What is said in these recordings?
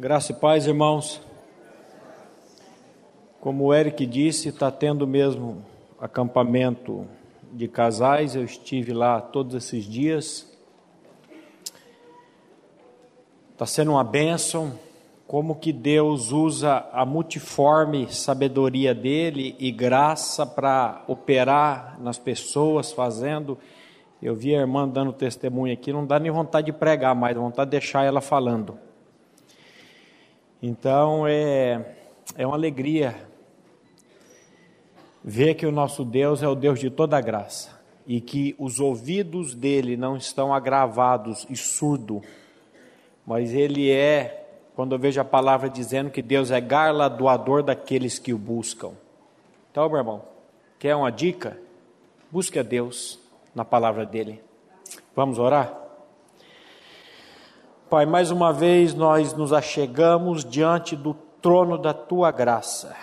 Graça e paz, irmãos. Como o Eric disse, está tendo mesmo acampamento de casais. Eu estive lá todos esses dias. Está sendo uma bênção. Como que Deus usa a multiforme sabedoria dele e graça para operar nas pessoas, fazendo. Eu vi a irmã dando testemunho aqui, não dá nem vontade de pregar mais, vontade de deixar ela falando. Então é, é uma alegria ver que o nosso Deus é o Deus de toda graça e que os ouvidos dele não estão agravados e surdo, mas ele é, quando eu vejo a palavra dizendo que Deus é galardoador daqueles que o buscam. Então, meu irmão, quer uma dica? Busque a Deus na palavra dele. Vamos orar? Pai, mais uma vez nós nos achegamos diante do trono da tua graça,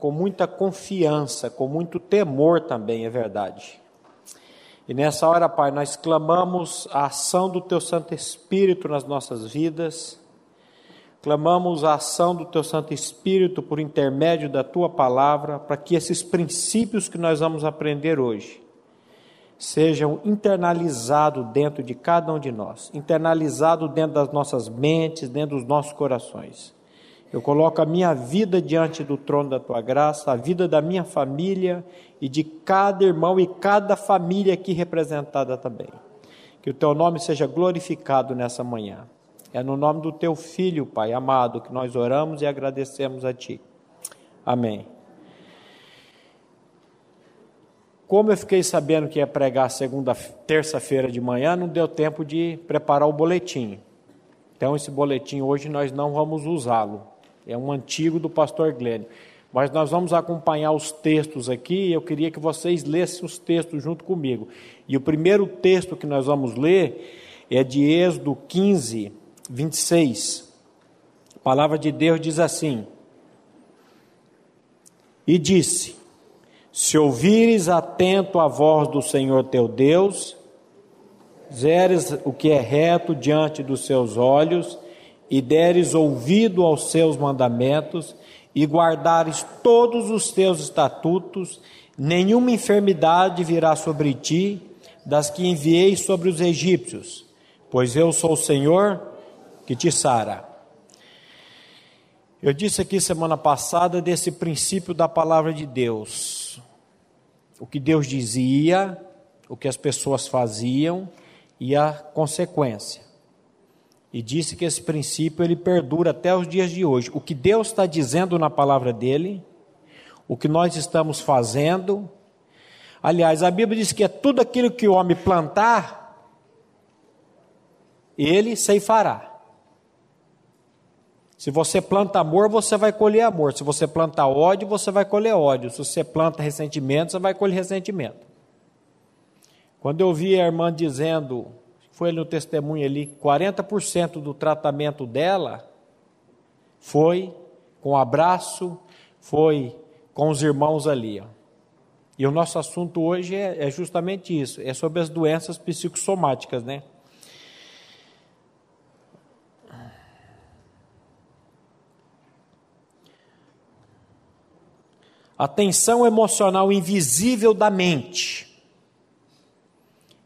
com muita confiança, com muito temor também, é verdade. E nessa hora, Pai, nós clamamos a ação do teu Santo Espírito nas nossas vidas, clamamos a ação do teu Santo Espírito por intermédio da tua palavra, para que esses princípios que nós vamos aprender hoje sejam internalizados dentro de cada um de nós, internalizados dentro das nossas mentes, dentro dos nossos corações. Eu coloco a minha vida diante do trono da tua graça, a vida da minha família e de cada irmão e cada família aqui representada também. Que o teu nome seja glorificado nessa manhã. É no nome do teu filho, Pai amado, que nós oramos e agradecemos a ti. Amém. Como eu fiquei sabendo que ia pregar segunda, terça-feira de manhã, não deu tempo de preparar o boletim. Então, esse boletim hoje nós não vamos usá-lo. É um antigo do pastor Glênio. Mas nós vamos acompanhar os textos aqui e eu queria que vocês lessem os textos junto comigo. E o primeiro texto que nós vamos ler é de Êxodo 15, 26. A palavra de Deus diz assim: E disse: se ouvires atento a voz do Senhor teu Deus, zeres o que é reto diante dos seus olhos, e deres ouvido aos seus mandamentos, e guardares todos os teus estatutos, nenhuma enfermidade virá sobre ti, das que enviei sobre os egípcios, pois eu sou o Senhor que te sara. Eu disse aqui semana passada desse princípio da palavra de Deus o que Deus dizia, o que as pessoas faziam e a consequência. E disse que esse princípio ele perdura até os dias de hoje. O que Deus está dizendo na palavra dele, o que nós estamos fazendo. Aliás, a Bíblia diz que é tudo aquilo que o homem plantar, ele ceifará. Se você planta amor, você vai colher amor. Se você planta ódio, você vai colher ódio. Se você planta ressentimento, você vai colher ressentimento. Quando eu vi a irmã dizendo, foi no testemunho ali, 40% do tratamento dela foi com abraço, foi com os irmãos ali. Ó. E o nosso assunto hoje é, é justamente isso, é sobre as doenças psicossomáticas, né? A tensão emocional invisível da mente.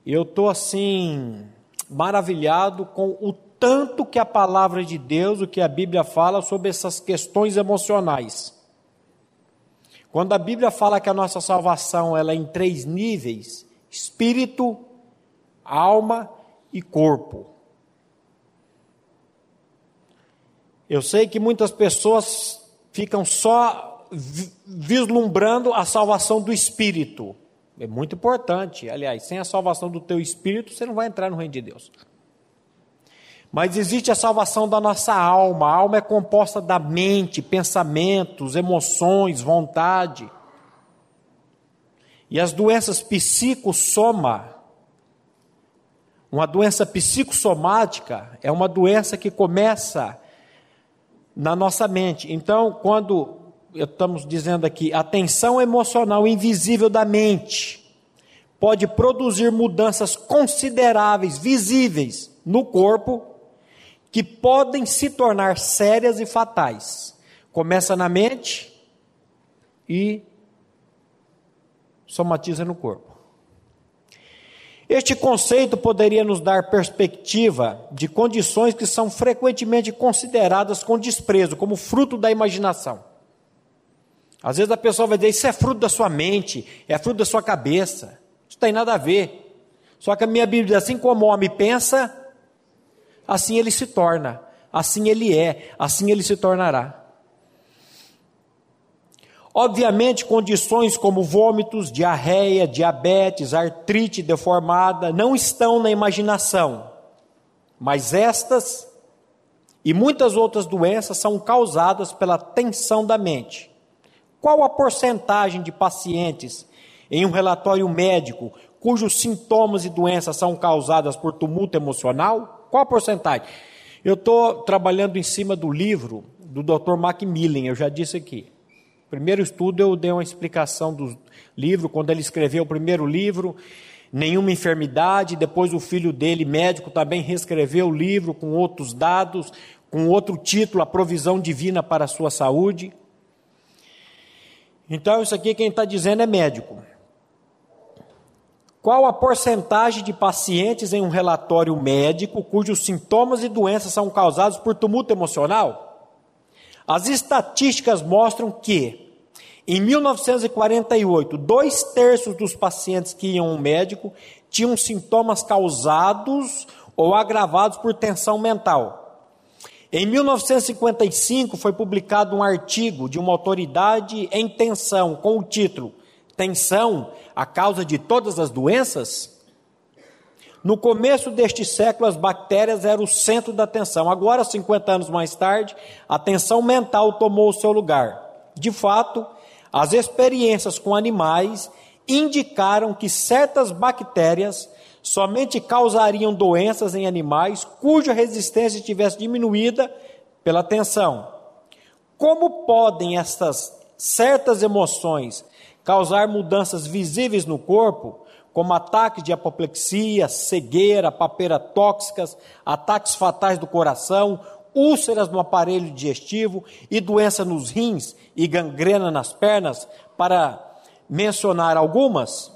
Eu estou assim, maravilhado com o tanto que a palavra de Deus, o que a Bíblia fala sobre essas questões emocionais. Quando a Bíblia fala que a nossa salvação ela é em três níveis: espírito, alma e corpo. Eu sei que muitas pessoas ficam só vislumbrando a salvação do espírito. É muito importante. Aliás, sem a salvação do teu espírito, você não vai entrar no reino de Deus. Mas existe a salvação da nossa alma. A alma é composta da mente, pensamentos, emoções, vontade. E as doenças psicossoma, uma doença psicossomática é uma doença que começa na nossa mente. Então, quando estamos dizendo aqui, a tensão emocional invisível da mente pode produzir mudanças consideráveis, visíveis no corpo, que podem se tornar sérias e fatais. Começa na mente e somatiza no corpo. Este conceito poderia nos dar perspectiva de condições que são frequentemente consideradas com desprezo, como fruto da imaginação. Às vezes a pessoa vai dizer: Isso é fruto da sua mente, é fruto da sua cabeça. Isso tem nada a ver. Só que a minha Bíblia diz: assim como o homem pensa, assim ele se torna, assim ele é, assim ele se tornará. Obviamente, condições como vômitos, diarreia, diabetes, artrite deformada não estão na imaginação, mas estas e muitas outras doenças são causadas pela tensão da mente. Qual a porcentagem de pacientes em um relatório médico cujos sintomas e doenças são causadas por tumulto emocional? Qual a porcentagem? Eu estou trabalhando em cima do livro do Dr. Macmillan, eu já disse aqui. Primeiro estudo eu dei uma explicação do livro, quando ele escreveu o primeiro livro, nenhuma enfermidade, depois o filho dele, médico, também reescreveu o livro com outros dados, com outro título, A Provisão Divina para a Sua Saúde. Então, isso aqui quem está dizendo é médico. Qual a porcentagem de pacientes em um relatório médico cujos sintomas e doenças são causados por tumulto emocional? As estatísticas mostram que, em 1948, dois terços dos pacientes que iam ao médico tinham sintomas causados ou agravados por tensão mental. Em 1955 foi publicado um artigo de uma autoridade em tensão com o título Tensão, a causa de todas as doenças? No começo deste século, as bactérias eram o centro da atenção. Agora, 50 anos mais tarde, a tensão mental tomou o seu lugar. De fato, as experiências com animais indicaram que certas bactérias somente causariam doenças em animais cuja resistência estivesse diminuída pela tensão. Como podem estas certas emoções causar mudanças visíveis no corpo, como ataques de apoplexia, cegueira, papeira tóxicas, ataques fatais do coração, úlceras no aparelho digestivo e doença nos rins e gangrena nas pernas, para mencionar algumas.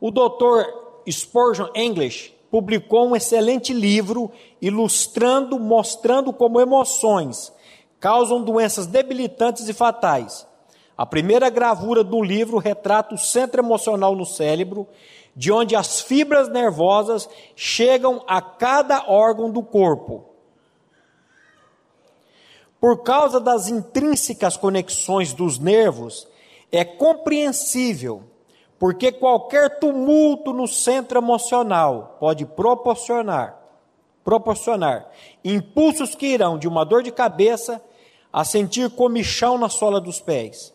O doutor Spurgeon English publicou um excelente livro ilustrando, mostrando como emoções causam doenças debilitantes e fatais a primeira gravura do livro retrata o centro emocional no cérebro, de onde as fibras nervosas chegam a cada órgão do corpo. Por causa das intrínsecas conexões dos nervos, é compreensível porque qualquer tumulto no centro emocional pode proporcionar proporcionar impulsos que irão de uma dor de cabeça a sentir comichão na sola dos pés.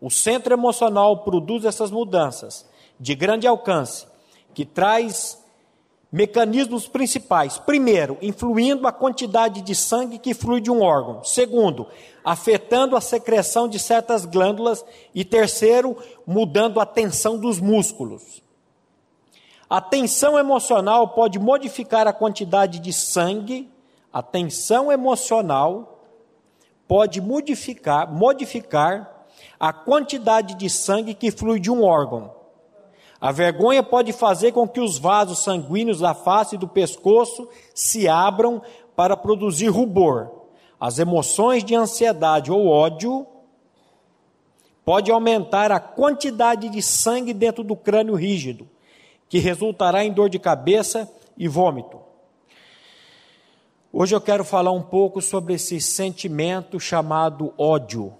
O centro emocional produz essas mudanças de grande alcance, que traz mecanismos principais. Primeiro, influindo a quantidade de sangue que flui de um órgão. Segundo, afetando a secreção de certas glândulas. E terceiro, mudando a tensão dos músculos. A tensão emocional pode modificar a quantidade de sangue. A tensão emocional pode modificar, modificar a quantidade de sangue que flui de um órgão. A vergonha pode fazer com que os vasos sanguíneos da face e do pescoço se abram para produzir rubor. As emoções de ansiedade ou ódio pode aumentar a quantidade de sangue dentro do crânio rígido, que resultará em dor de cabeça e vômito. Hoje eu quero falar um pouco sobre esse sentimento chamado ódio.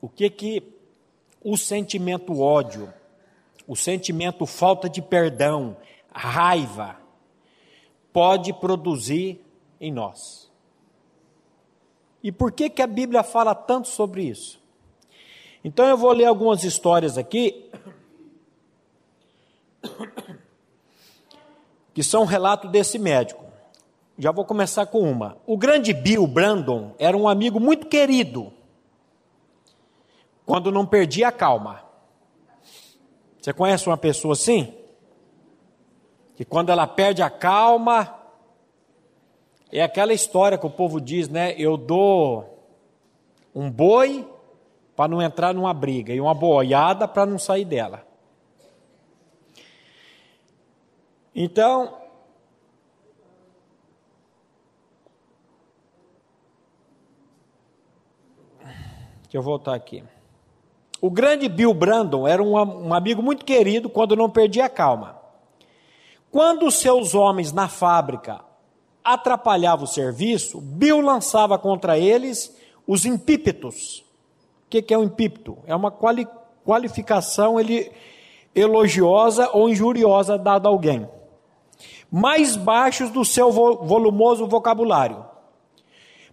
O que que o sentimento ódio, o sentimento falta de perdão, raiva, pode produzir em nós? E por que que a Bíblia fala tanto sobre isso? Então eu vou ler algumas histórias aqui que são um relato desse médico. Já vou começar com uma. O grande Bill Brandon era um amigo muito querido quando não perdia a calma. Você conhece uma pessoa assim? que quando ela perde a calma, é aquela história que o povo diz, né? Eu dou um boi para não entrar numa briga e uma boiada para não sair dela. Então, deixa eu voltar aqui. O grande Bill Brandon era um, um amigo muito querido quando não perdia a calma. Quando seus homens na fábrica atrapalhavam o serviço, Bill lançava contra eles os impípetos. O que é um impípeto? É uma quali qualificação ele, elogiosa ou injuriosa dada a alguém. Mais baixos do seu volumoso vocabulário.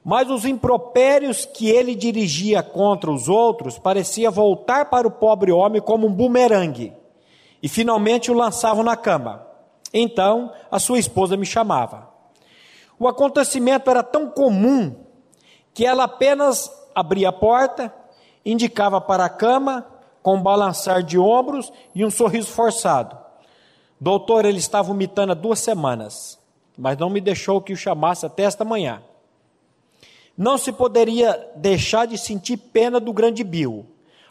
Mas os impropérios que ele dirigia contra os outros parecia voltar para o pobre homem como um bumerangue, e finalmente o lançavam na cama. Então a sua esposa me chamava. O acontecimento era tão comum que ela apenas abria a porta, indicava para a cama, com um balançar de ombros e um sorriso forçado. Doutor, ele estava vomitando há duas semanas, mas não me deixou que o chamasse até esta manhã. Não se poderia deixar de sentir pena do grande Bill,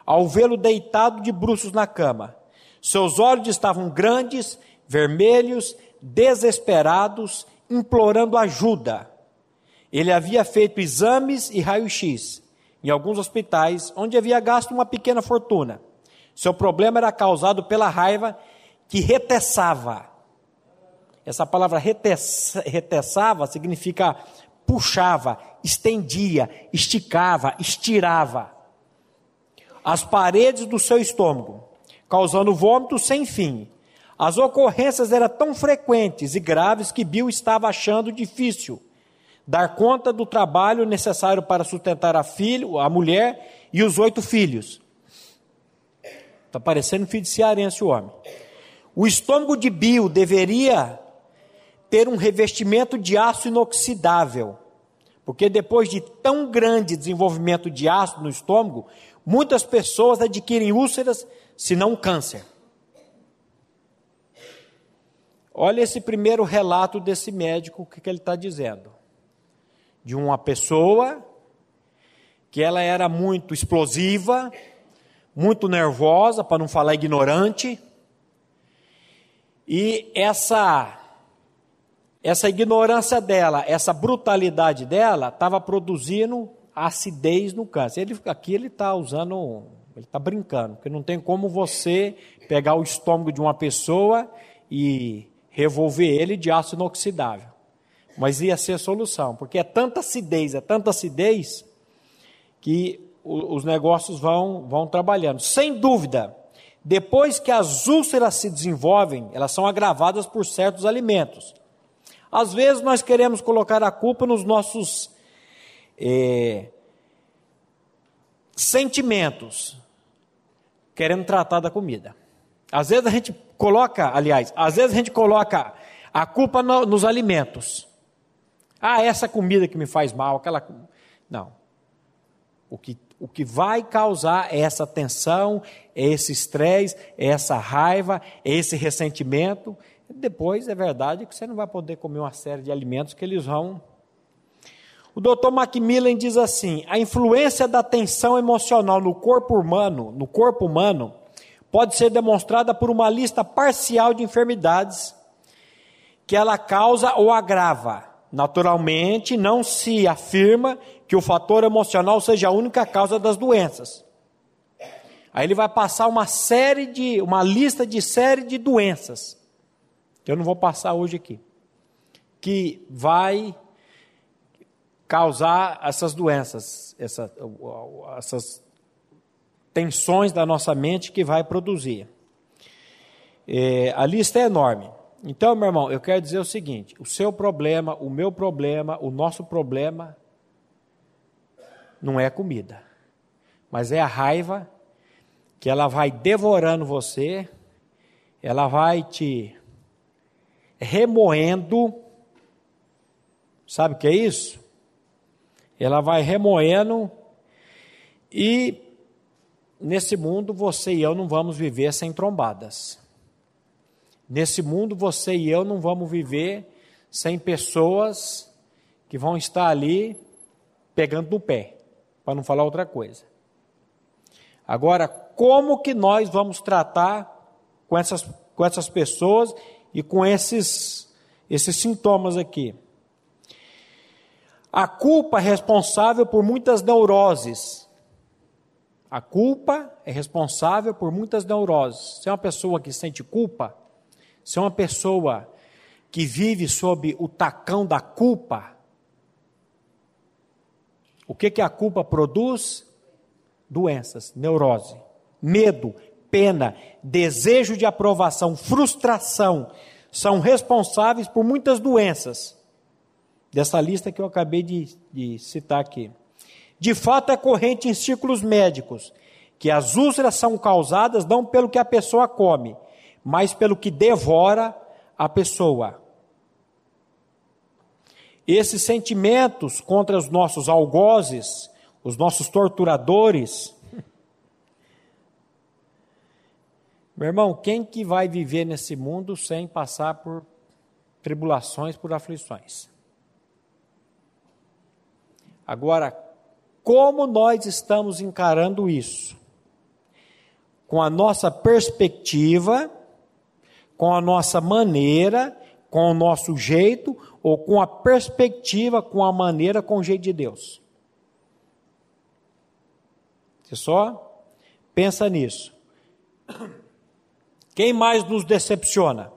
ao vê-lo deitado de bruços na cama. Seus olhos estavam grandes, vermelhos, desesperados, implorando ajuda. Ele havia feito exames e raio-x em alguns hospitais, onde havia gasto uma pequena fortuna. Seu problema era causado pela raiva que reteçava. Essa palavra reteçava significa puxava, estendia, esticava, estirava as paredes do seu estômago, causando vômito sem fim. As ocorrências eram tão frequentes e graves que Bill estava achando difícil dar conta do trabalho necessário para sustentar a filho, a mulher e os oito filhos. Está parecendo filho de cearense o homem. O estômago de Bill deveria ter um revestimento de aço inoxidável, porque depois de tão grande desenvolvimento de ácido no estômago, muitas pessoas adquirem úlceras, se não câncer. Olha esse primeiro relato desse médico, o que, que ele está dizendo. De uma pessoa que ela era muito explosiva, muito nervosa, para não falar ignorante, e essa essa ignorância dela, essa brutalidade dela, estava produzindo acidez no câncer. Ele, aqui ele está usando, ele está brincando, porque não tem como você pegar o estômago de uma pessoa e revolver ele de aço inoxidável. Mas ia ser a solução, porque é tanta acidez, é tanta acidez, que os negócios vão, vão trabalhando. Sem dúvida, depois que as úlceras se desenvolvem, elas são agravadas por certos alimentos. Às vezes nós queremos colocar a culpa nos nossos é, sentimentos, querendo tratar da comida. Às vezes a gente coloca, aliás, às vezes a gente coloca a culpa no, nos alimentos. Ah, essa comida que me faz mal, aquela. Não. O que, o que vai causar essa tensão, esse estresse, essa raiva, esse ressentimento, depois é verdade que você não vai poder comer uma série de alimentos que eles vão. O Dr. Macmillan diz assim: a influência da tensão emocional no corpo humano, no corpo humano, pode ser demonstrada por uma lista parcial de enfermidades que ela causa ou agrava. Naturalmente, não se afirma que o fator emocional seja a única causa das doenças. Aí ele vai passar uma série de, uma lista de série de doenças que eu não vou passar hoje aqui, que vai causar essas doenças, essa, essas tensões da nossa mente que vai produzir. É, a lista é enorme. Então, meu irmão, eu quero dizer o seguinte: o seu problema, o meu problema, o nosso problema não é comida, mas é a raiva que ela vai devorando você, ela vai te remoendo. Sabe o que é isso? Ela vai remoendo e nesse mundo você e eu não vamos viver sem trombadas. Nesse mundo, você e eu não vamos viver sem pessoas que vão estar ali pegando no pé, para não falar outra coisa. Agora, como que nós vamos tratar com essas, com essas pessoas e com esses, esses sintomas aqui? A culpa é responsável por muitas neuroses. A culpa é responsável por muitas neuroses. Se é uma pessoa que sente culpa, se é uma pessoa que vive sob o tacão da culpa, o que, que a culpa produz? Doenças, neurose, medo, pena, desejo de aprovação, frustração, são responsáveis por muitas doenças dessa lista que eu acabei de, de citar aqui. De fato, é corrente em círculos médicos que as úlceras são causadas não pelo que a pessoa come, mas pelo que devora a pessoa. Esses sentimentos contra os nossos algozes, os nossos torturadores. Meu irmão, quem que vai viver nesse mundo sem passar por tribulações, por aflições? Agora, como nós estamos encarando isso? Com a nossa perspectiva, com a nossa maneira, com o nosso jeito, ou com a perspectiva, com a maneira, com o jeito de Deus? Você só pensa nisso. Quem mais nos decepciona?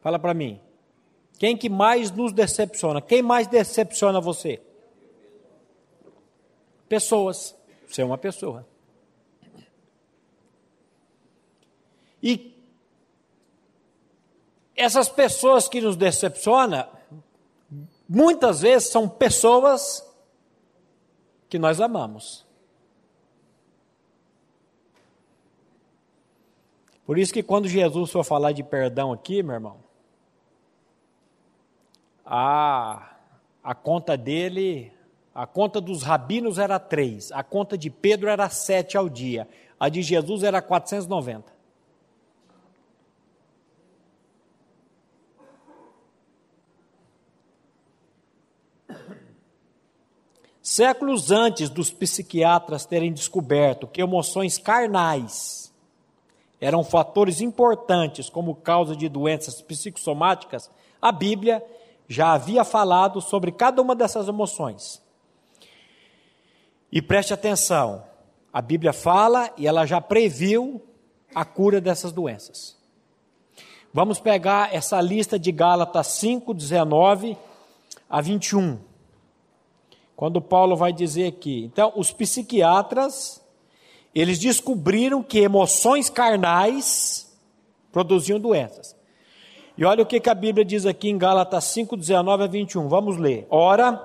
Fala para mim. Quem que mais nos decepciona? Quem mais decepciona você? Pessoas. Você é uma pessoa. E essas pessoas que nos decepcionam, muitas vezes são pessoas que nós amamos. Por isso que quando Jesus for falar de perdão aqui, meu irmão, a, a conta dele, a conta dos rabinos era três, a conta de Pedro era sete ao dia, a de Jesus era 490. Séculos antes dos psiquiatras terem descoberto que emoções carnais eram fatores importantes como causa de doenças psicossomáticas, a Bíblia já havia falado sobre cada uma dessas emoções. E preste atenção, a Bíblia fala e ela já previu a cura dessas doenças. Vamos pegar essa lista de Gálatas 5, 19 a 21. Quando Paulo vai dizer aqui, então, os psiquiatras, eles descobriram que emoções carnais produziam doenças. E olha o que, que a Bíblia diz aqui em Gálatas 5, 19 a 21. Vamos ler. Ora,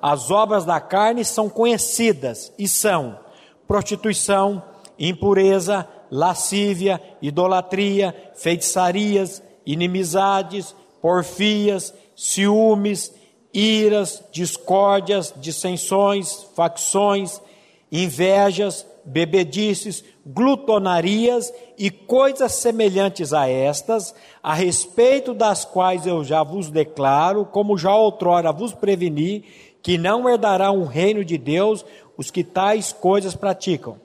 as obras da carne são conhecidas e são prostituição, impureza, lascívia, idolatria, feitiçarias, inimizades, porfias, ciúmes, iras, discórdias, dissensões, facções, invejas, bebedices, glutonarias e coisas semelhantes a estas, a respeito das quais eu já vos declaro, como já outrora vos preveni, que não herdarão o reino de Deus os que tais coisas praticam.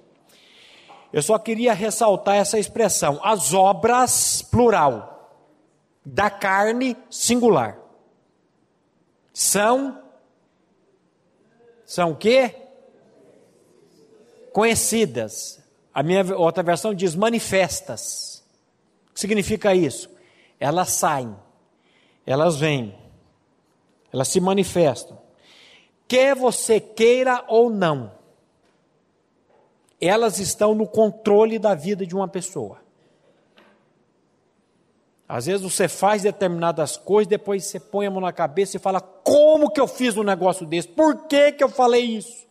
Eu só queria ressaltar essa expressão, as obras, plural, da carne, singular. São, são o quê? Conhecidas. A minha outra versão diz manifestas. O que significa isso? Elas saem, elas vêm, elas se manifestam. Quer você queira ou não, elas estão no controle da vida de uma pessoa. Às vezes você faz determinadas coisas, depois você põe a mão na cabeça e fala: como que eu fiz um negócio desse? Por que, que eu falei isso?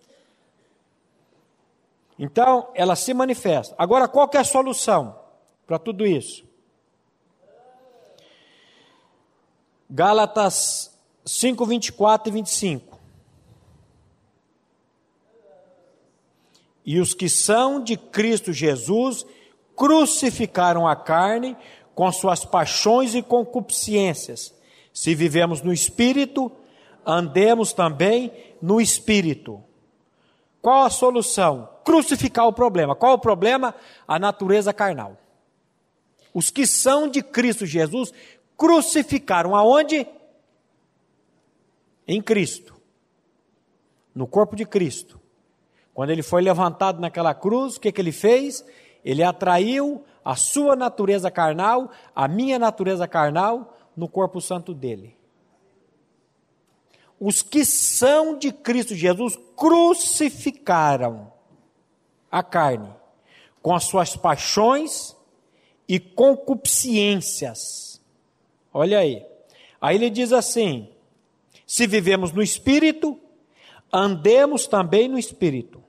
Então, ela se manifesta. Agora, qual que é a solução para tudo isso? Gálatas 5, 24 e 25. E os que são de Cristo Jesus crucificaram a carne com suas paixões e concupiscências. Se vivemos no espírito, andemos também no espírito. Qual a solução? Crucificar o problema. Qual o problema? A natureza carnal. Os que são de Cristo Jesus crucificaram aonde? Em Cristo. No corpo de Cristo. Quando ele foi levantado naquela cruz, o que, que ele fez? Ele atraiu a sua natureza carnal, a minha natureza carnal, no corpo santo dele. Os que são de Cristo Jesus crucificaram a carne com as suas paixões e concupiscências. Olha aí. Aí ele diz assim: se vivemos no espírito, andemos também no espírito.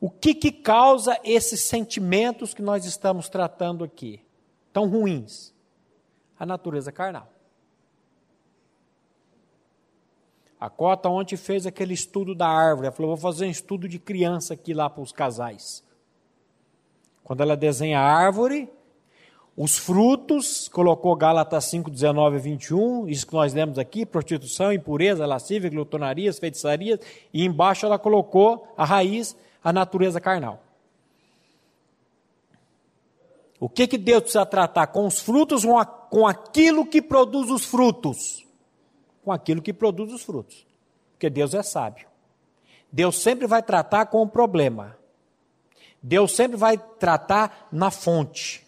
O que, que causa esses sentimentos que nós estamos tratando aqui, tão ruins? A natureza carnal. A Cota ontem fez aquele estudo da árvore. Ela falou: vou fazer um estudo de criança aqui lá para os casais. Quando ela desenha a árvore, os frutos, colocou Gálatas 5, 19 e 21, isso que nós lemos aqui: prostituição, impureza, lascívia, glutonarias, feitiçarias, e embaixo ela colocou a raiz, a natureza carnal. O que, que Deus precisa tratar? Com os frutos com aquilo que produz os frutos? Com aquilo que produz os frutos. Porque Deus é sábio. Deus sempre vai tratar com o problema. Deus sempre vai tratar na fonte.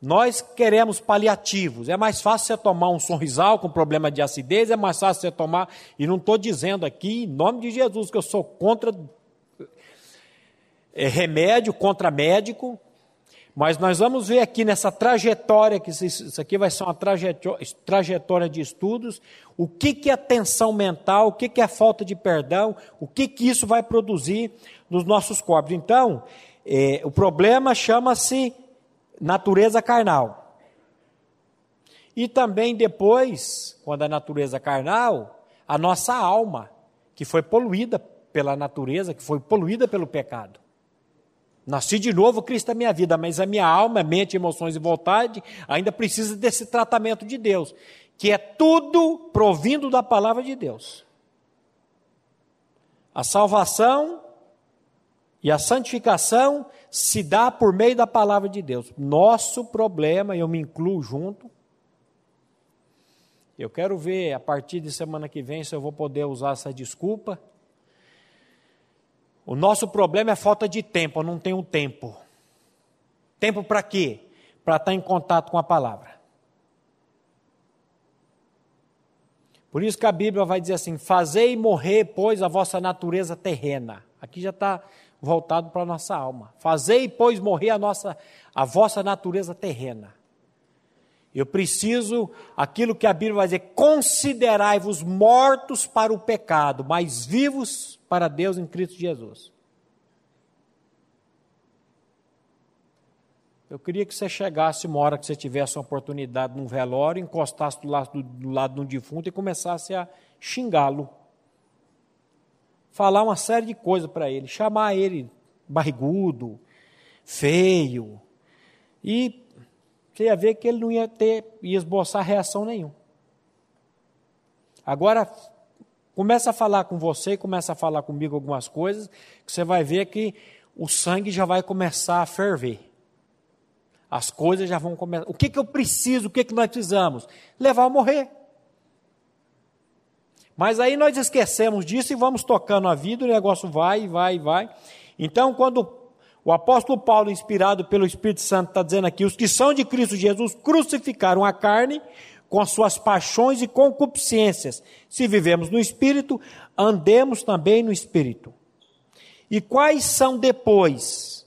Nós queremos paliativos. É mais fácil você tomar um sorrisal com problema de acidez, é mais fácil você tomar. E não estou dizendo aqui, em nome de Jesus, que eu sou contra é, remédio contra médico, mas nós vamos ver aqui nessa trajetória, que isso aqui vai ser uma trajetória, de estudos, o que, que é tensão mental, o que, que é falta de perdão, o que, que isso vai produzir nos nossos corpos. Então, é, o problema chama-se natureza carnal. E também depois, quando a natureza carnal, a nossa alma, que foi poluída pela natureza, que foi poluída pelo pecado. Nasci de novo, Cristo é minha vida, mas a minha alma, mente, emoções e vontade ainda precisa desse tratamento de Deus, que é tudo provindo da palavra de Deus. A salvação e a santificação se dá por meio da palavra de Deus. Nosso problema, eu me incluo junto. Eu quero ver a partir de semana que vem se eu vou poder usar essa desculpa o nosso problema é falta de tempo, eu não tenho tempo. Tempo para quê? Para estar em contato com a palavra. Por isso que a Bíblia vai dizer assim: Fazei morrer, pois, a vossa natureza terrena. Aqui já está voltado para a nossa alma. Fazei, pois, morrer a, nossa, a vossa natureza terrena. Eu preciso, aquilo que a Bíblia vai dizer, considerai-vos mortos para o pecado, mas vivos para Deus em Cristo Jesus. Eu queria que você chegasse uma hora que você tivesse uma oportunidade num velório, encostasse do lado, do lado de um defunto e começasse a xingá-lo. Falar uma série de coisas para ele, chamar ele barrigudo, feio, e você ia ver que ele não ia ter, ia esboçar reação nenhuma. Agora, começa a falar com você, começa a falar comigo algumas coisas, que você vai ver que o sangue já vai começar a ferver. As coisas já vão começar. O que, que eu preciso, o que, que nós precisamos? Levar a morrer. Mas aí nós esquecemos disso e vamos tocando a vida, o negócio vai, vai, vai. Então, quando o apóstolo Paulo, inspirado pelo Espírito Santo, está dizendo aqui: os que são de Cristo Jesus crucificaram a carne com as suas paixões e concupiscências. Se vivemos no Espírito, andemos também no Espírito. E quais são depois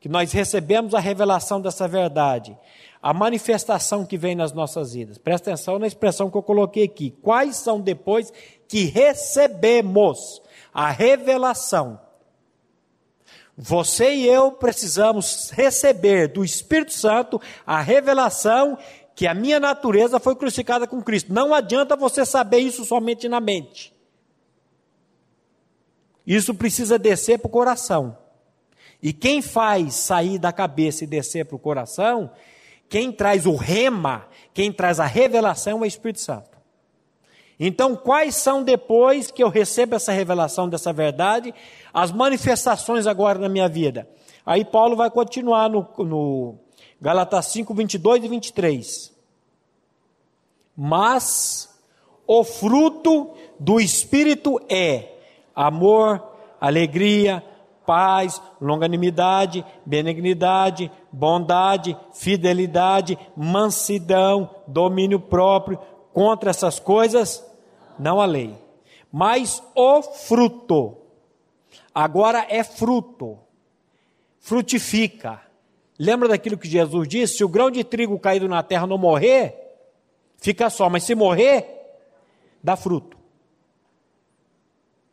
que nós recebemos a revelação dessa verdade? A manifestação que vem nas nossas vidas. Presta atenção na expressão que eu coloquei aqui. Quais são depois que recebemos a revelação você e eu precisamos receber do Espírito Santo a revelação que a minha natureza foi crucificada com Cristo. Não adianta você saber isso somente na mente. Isso precisa descer para o coração. E quem faz sair da cabeça e descer para o coração, quem traz o rema, quem traz a revelação é o Espírito Santo. Então, quais são depois que eu recebo essa revelação dessa verdade, as manifestações agora na minha vida? Aí Paulo vai continuar no, no Galatas 5, 22 e 23. Mas o fruto do Espírito é amor, alegria, paz, longanimidade, benignidade, bondade, fidelidade, mansidão, domínio próprio. Contra essas coisas, não há lei. Mas o fruto, agora é fruto, frutifica. Lembra daquilo que Jesus disse? Se o grão de trigo caído na terra não morrer, fica só, mas se morrer, dá fruto.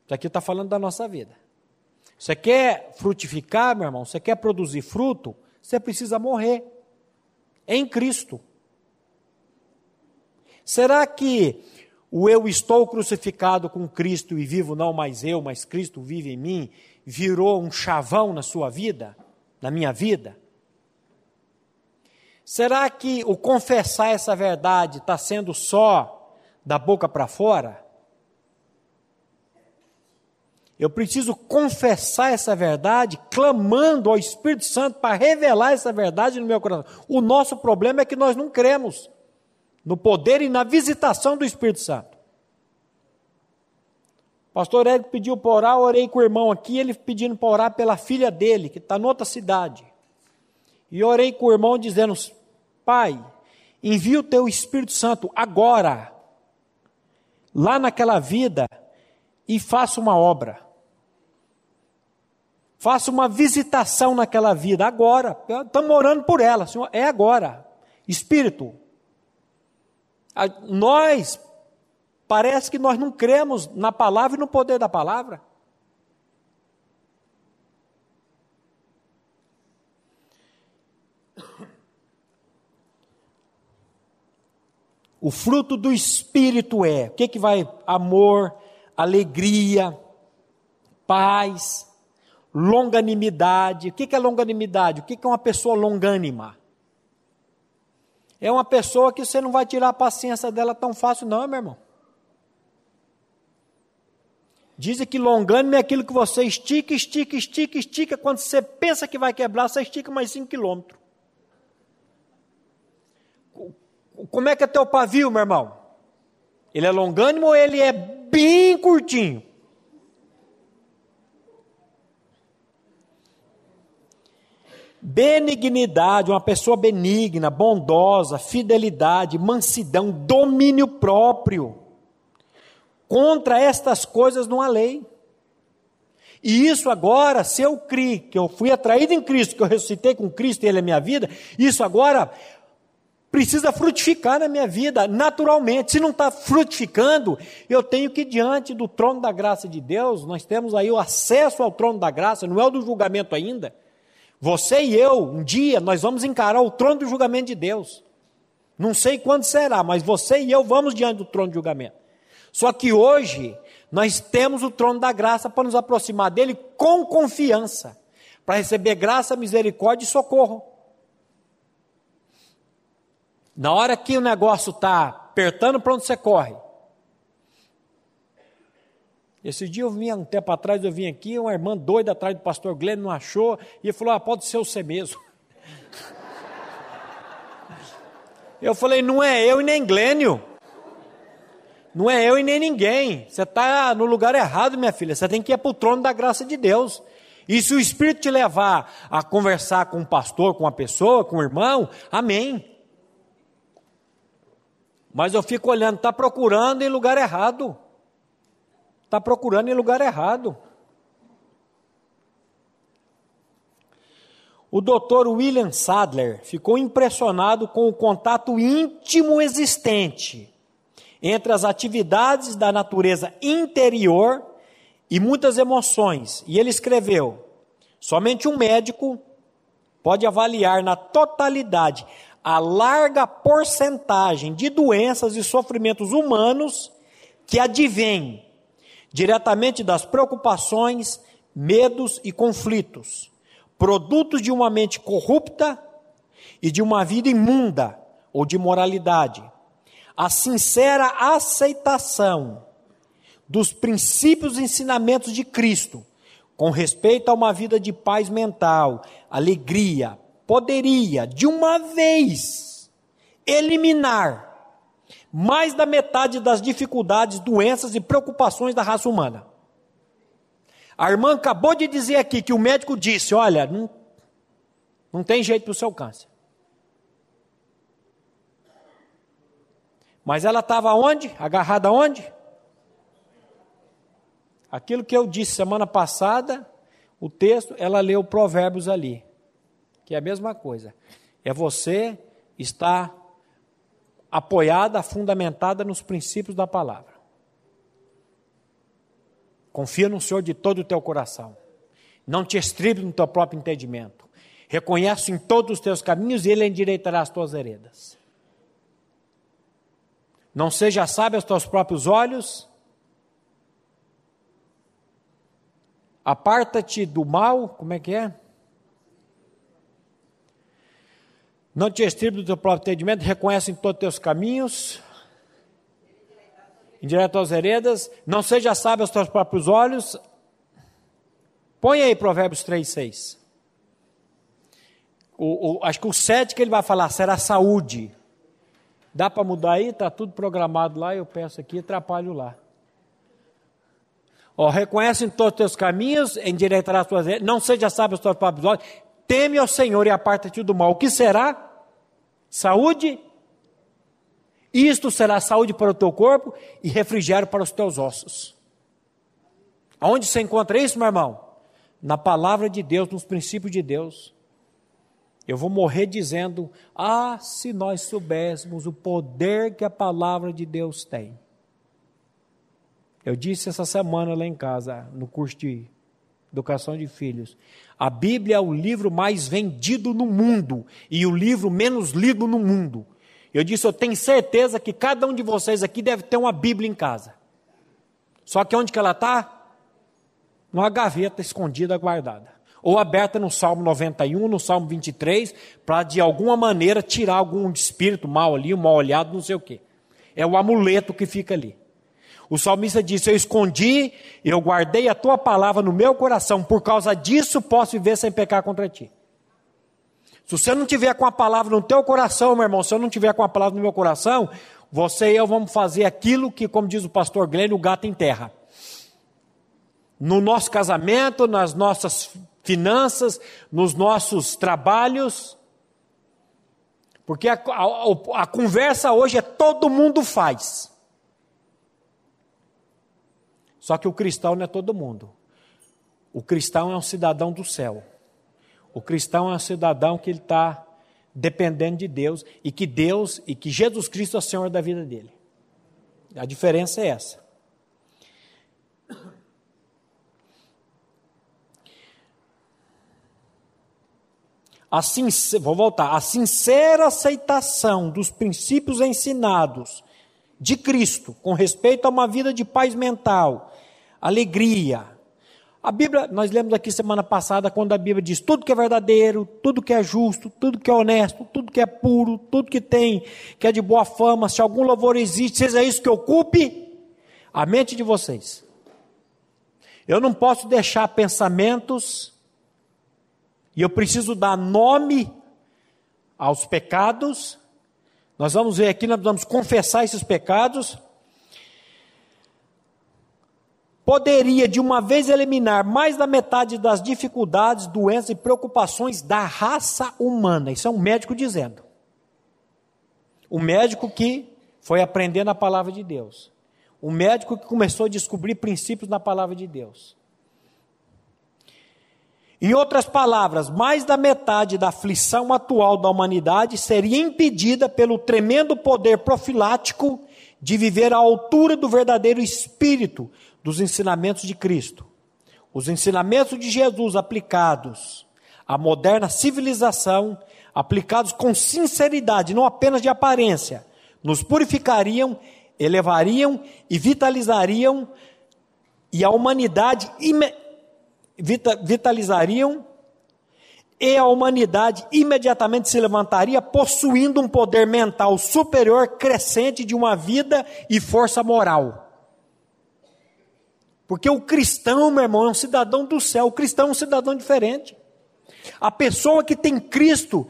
Isso aqui está falando da nossa vida. Você quer frutificar, meu irmão? Você quer produzir fruto? Você precisa morrer em Cristo. Será que o eu estou crucificado com Cristo e vivo não mais eu, mas Cristo vive em mim, virou um chavão na sua vida, na minha vida? Será que o confessar essa verdade está sendo só da boca para fora? Eu preciso confessar essa verdade, clamando ao Espírito Santo para revelar essa verdade no meu coração. O nosso problema é que nós não cremos no poder e na visitação do Espírito Santo. Pastor Érico pediu para orar, orei com o irmão aqui, ele pedindo para orar pela filha dele, que está noutra cidade. E orei com o irmão dizendo: Pai, envia o teu Espírito Santo agora, lá naquela vida, e faça uma obra. Faça uma visitação naquela vida agora. Estamos orando por ela, Senhor, é agora. Espírito. Nós, parece que nós não cremos na palavra e no poder da palavra. O fruto do Espírito é, o que, que vai? Amor, alegria, paz, longanimidade. O que é longanimidade? O que é uma pessoa longânima? É uma pessoa que você não vai tirar a paciência dela tão fácil, não, meu irmão. Dizem que longânimo é aquilo que você estica, estica, estica, estica. Quando você pensa que vai quebrar, você estica mais 5 quilômetros. Como é que é teu pavio, meu irmão? Ele é longânimo ou ele é bem curtinho? Benignidade, uma pessoa benigna, bondosa, fidelidade, mansidão, domínio próprio. Contra estas coisas não há lei. E isso agora, se eu criei, que eu fui atraído em Cristo, que eu ressuscitei com Cristo e Ele é minha vida, isso agora precisa frutificar na minha vida, naturalmente. Se não está frutificando, eu tenho que diante do trono da graça de Deus, nós temos aí o acesso ao trono da graça, não é o do julgamento ainda. Você e eu, um dia, nós vamos encarar o trono do julgamento de Deus. Não sei quando será, mas você e eu vamos diante do trono de julgamento. Só que hoje, nós temos o trono da graça para nos aproximar dele com confiança, para receber graça, misericórdia e socorro. Na hora que o negócio está apertando, para onde você corre? Esse dia eu vinha, um tempo atrás, eu vim aqui, uma irmã doida atrás do pastor Glenn não achou, e falou: ah, pode ser você mesmo. Eu falei: não é eu e nem Glênio. Não é eu e nem ninguém. Você está no lugar errado, minha filha. Você tem que ir para o trono da graça de Deus. E se o Espírito te levar a conversar com um pastor, com uma pessoa, com um irmão, amém. Mas eu fico olhando, está procurando em lugar errado está procurando em lugar errado. O doutor William Sadler ficou impressionado com o contato íntimo existente entre as atividades da natureza interior e muitas emoções. E ele escreveu: somente um médico pode avaliar na totalidade a larga porcentagem de doenças e sofrimentos humanos que advêm diretamente das preocupações, medos e conflitos, produtos de uma mente corrupta e de uma vida imunda ou de moralidade. A sincera aceitação dos princípios e ensinamentos de Cristo, com respeito a uma vida de paz mental, alegria, poderia, de uma vez, eliminar mais da metade das dificuldades, doenças e preocupações da raça humana. A irmã acabou de dizer aqui que o médico disse: olha, não, não tem jeito para o seu câncer. Mas ela estava onde? Agarrada onde? Aquilo que eu disse semana passada, o texto, ela leu Provérbios ali, que é a mesma coisa. É você estar apoiada, fundamentada nos princípios da palavra. Confia no Senhor de todo o teu coração. Não te estribe no teu próprio entendimento. Reconhece em todos os teus caminhos e Ele endireitará as tuas veredas. Não seja sábio aos teus próprios olhos. Aparta-te do mal, como é que é? Não te estribe do teu próprio entendimento, reconhece em todos os teus caminhos, indireto às heredas, não seja sábio aos teus próprios olhos. Põe aí Provérbios 3, 6. O, o, acho que o 7 que ele vai falar será saúde. Dá para mudar aí? Está tudo programado lá, eu peço aqui, atrapalho lá. Ó, reconhece em todos os teus caminhos, endireitará as tuas não seja sábio aos teus próprios olhos, teme ao Senhor e aparta-te do mal. O que será? Saúde. Isto será saúde para o teu corpo e refrigério para os teus ossos. Aonde você encontra isso, meu irmão? Na palavra de Deus, nos princípios de Deus. Eu vou morrer dizendo: Ah, se nós soubéssemos o poder que a palavra de Deus tem. Eu disse essa semana lá em casa, no curso de educação de filhos. A Bíblia é o livro mais vendido no mundo e o livro menos lido no mundo. Eu disse: Eu tenho certeza que cada um de vocês aqui deve ter uma Bíblia em casa. Só que onde que ela está? Numa gaveta escondida, guardada ou aberta no Salmo 91, no Salmo 23, para de alguma maneira tirar algum espírito mal ali, um mal olhado, não sei o quê. É o amuleto que fica ali. O salmista disse: Eu escondi, eu guardei a tua palavra no meu coração, por causa disso posso viver sem pecar contra ti. Se você não tiver com a palavra no teu coração, meu irmão, se eu não tiver com a palavra no meu coração, você e eu vamos fazer aquilo que, como diz o pastor Glenn, o gato enterra. No nosso casamento, nas nossas finanças, nos nossos trabalhos. Porque a, a, a, conversa hoje é todo mundo faz. Só que o cristão não é todo mundo. O cristão é um cidadão do céu. O cristão é um cidadão que ele está dependendo de Deus e que Deus e que Jesus Cristo é o Senhor da vida dele. A diferença é essa. a vou voltar, a sincera aceitação dos princípios ensinados de Cristo com respeito a uma vida de paz mental, alegria. A Bíblia, nós lemos aqui semana passada, quando a Bíblia diz tudo que é verdadeiro, tudo que é justo, tudo que é honesto, tudo que é puro, tudo que tem, que é de boa fama, se algum louvor existe, seja isso que ocupe a mente de vocês. Eu não posso deixar pensamentos e eu preciso dar nome aos pecados. Nós vamos ver aqui, nós vamos confessar esses pecados. Poderia de uma vez eliminar mais da metade das dificuldades, doenças e preocupações da raça humana. Isso é um médico dizendo. O médico que foi aprendendo a palavra de Deus. O médico que começou a descobrir princípios na palavra de Deus. Em outras palavras, mais da metade da aflição atual da humanidade seria impedida pelo tremendo poder profilático de viver à altura do verdadeiro espírito dos ensinamentos de Cristo. Os ensinamentos de Jesus aplicados à moderna civilização, aplicados com sinceridade, não apenas de aparência, nos purificariam, elevariam e vitalizariam, e a humanidade vitalizariam e a humanidade imediatamente se levantaria possuindo um poder mental superior crescente de uma vida e força moral. Porque o cristão, meu irmão, é um cidadão do céu, o cristão é um cidadão diferente. A pessoa que tem Cristo,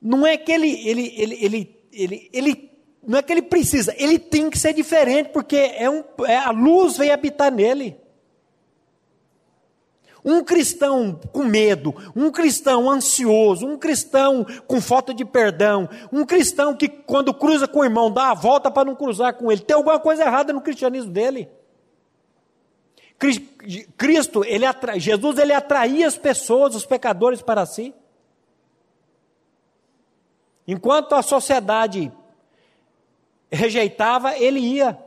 não é que ele, ele, ele, ele, ele, ele não é que ele precisa, ele tem que ser diferente, porque é um, é, a luz vem habitar nele. Um cristão com medo, um cristão ansioso, um cristão com falta de perdão, um cristão que quando cruza com o irmão dá a volta para não cruzar com ele, tem alguma coisa errada no cristianismo dele. Cristo, ele atra... Jesus, ele atraía as pessoas, os pecadores para si. Enquanto a sociedade rejeitava, ele ia.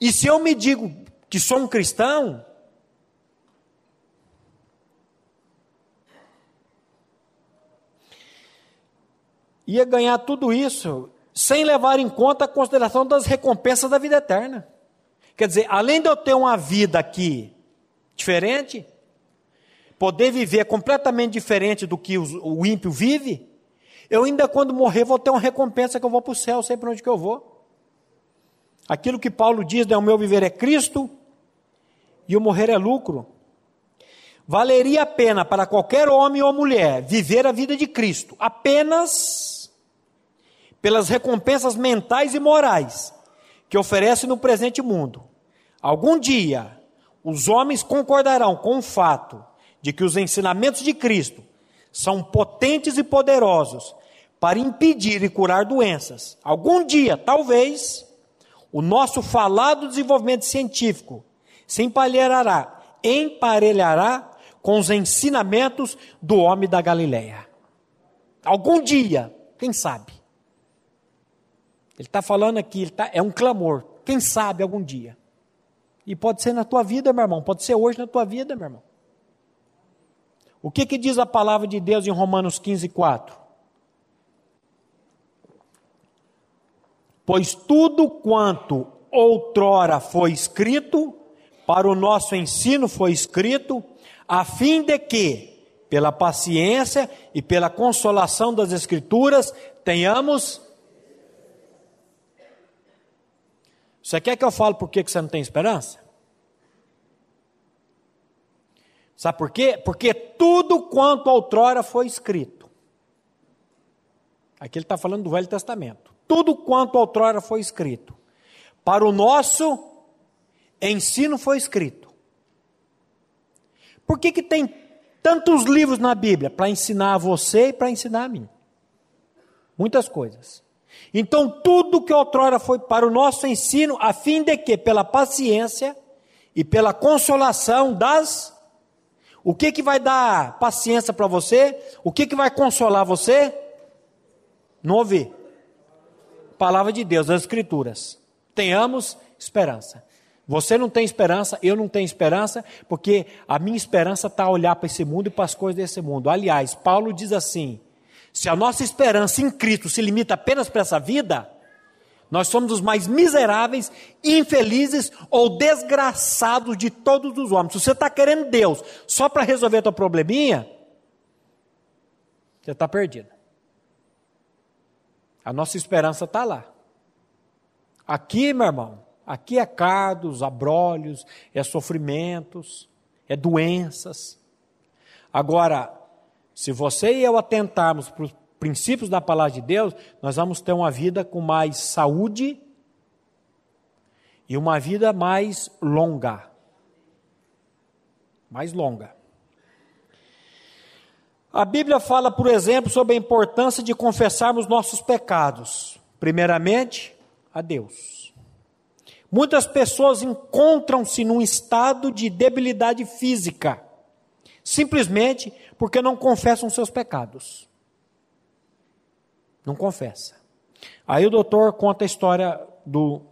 E se eu me digo que sou um cristão, ia ganhar tudo isso sem levar em conta a consideração das recompensas da vida eterna. Quer dizer, além de eu ter uma vida aqui diferente, poder viver completamente diferente do que o ímpio vive, eu ainda quando morrer vou ter uma recompensa que eu vou para o céu, sei para onde que eu vou. Aquilo que Paulo diz, né, o meu viver é Cristo e o morrer é lucro. Valeria a pena para qualquer homem ou mulher viver a vida de Cristo apenas pelas recompensas mentais e morais que oferece no presente mundo. Algum dia, os homens concordarão com o fato de que os ensinamentos de Cristo são potentes e poderosos para impedir e curar doenças. Algum dia, talvez, o nosso falado desenvolvimento científico se emparelhará, emparelhará com os ensinamentos do homem da Galileia. Algum dia, quem sabe? Ele está falando aqui, tá, é um clamor. Quem sabe algum dia. E pode ser na tua vida, meu irmão. Pode ser hoje na tua vida, meu irmão. O que, que diz a palavra de Deus em Romanos 15, 4? Pois tudo quanto outrora foi escrito, para o nosso ensino foi escrito, a fim de que, pela paciência e pela consolação das Escrituras, tenhamos Você quer que eu fale por que você não tem esperança? Sabe por quê? Porque tudo quanto outrora foi escrito. Aqui ele está falando do Velho Testamento. Tudo quanto outrora foi escrito. Para o nosso ensino foi escrito. Por que, que tem tantos livros na Bíblia? Para ensinar a você e para ensinar a mim. Muitas coisas. Então, tudo que outrora foi para o nosso ensino, a fim de que, pela paciência e pela consolação das. O que, que vai dar paciência para você? O que, que vai consolar você? Não ouvir. Palavra de Deus, as Escrituras. Tenhamos esperança. Você não tem esperança, eu não tenho esperança, porque a minha esperança está a olhar para esse mundo e para as coisas desse mundo. Aliás, Paulo diz assim: se a nossa esperança em Cristo se limita apenas para essa vida, nós somos os mais miseráveis, infelizes ou desgraçados de todos os homens. Se você está querendo Deus só para resolver teu probleminha, você está perdido. A nossa esperança está lá. Aqui, meu irmão, aqui é cardos, abrolhos, é sofrimentos, é doenças. Agora, se você e eu atentarmos para os princípios da palavra de Deus, nós vamos ter uma vida com mais saúde e uma vida mais longa. Mais longa. A Bíblia fala, por exemplo, sobre a importância de confessarmos nossos pecados. Primeiramente, a Deus. Muitas pessoas encontram-se num estado de debilidade física simplesmente porque não confessam seus pecados. Não confessa. Aí o doutor conta a história do.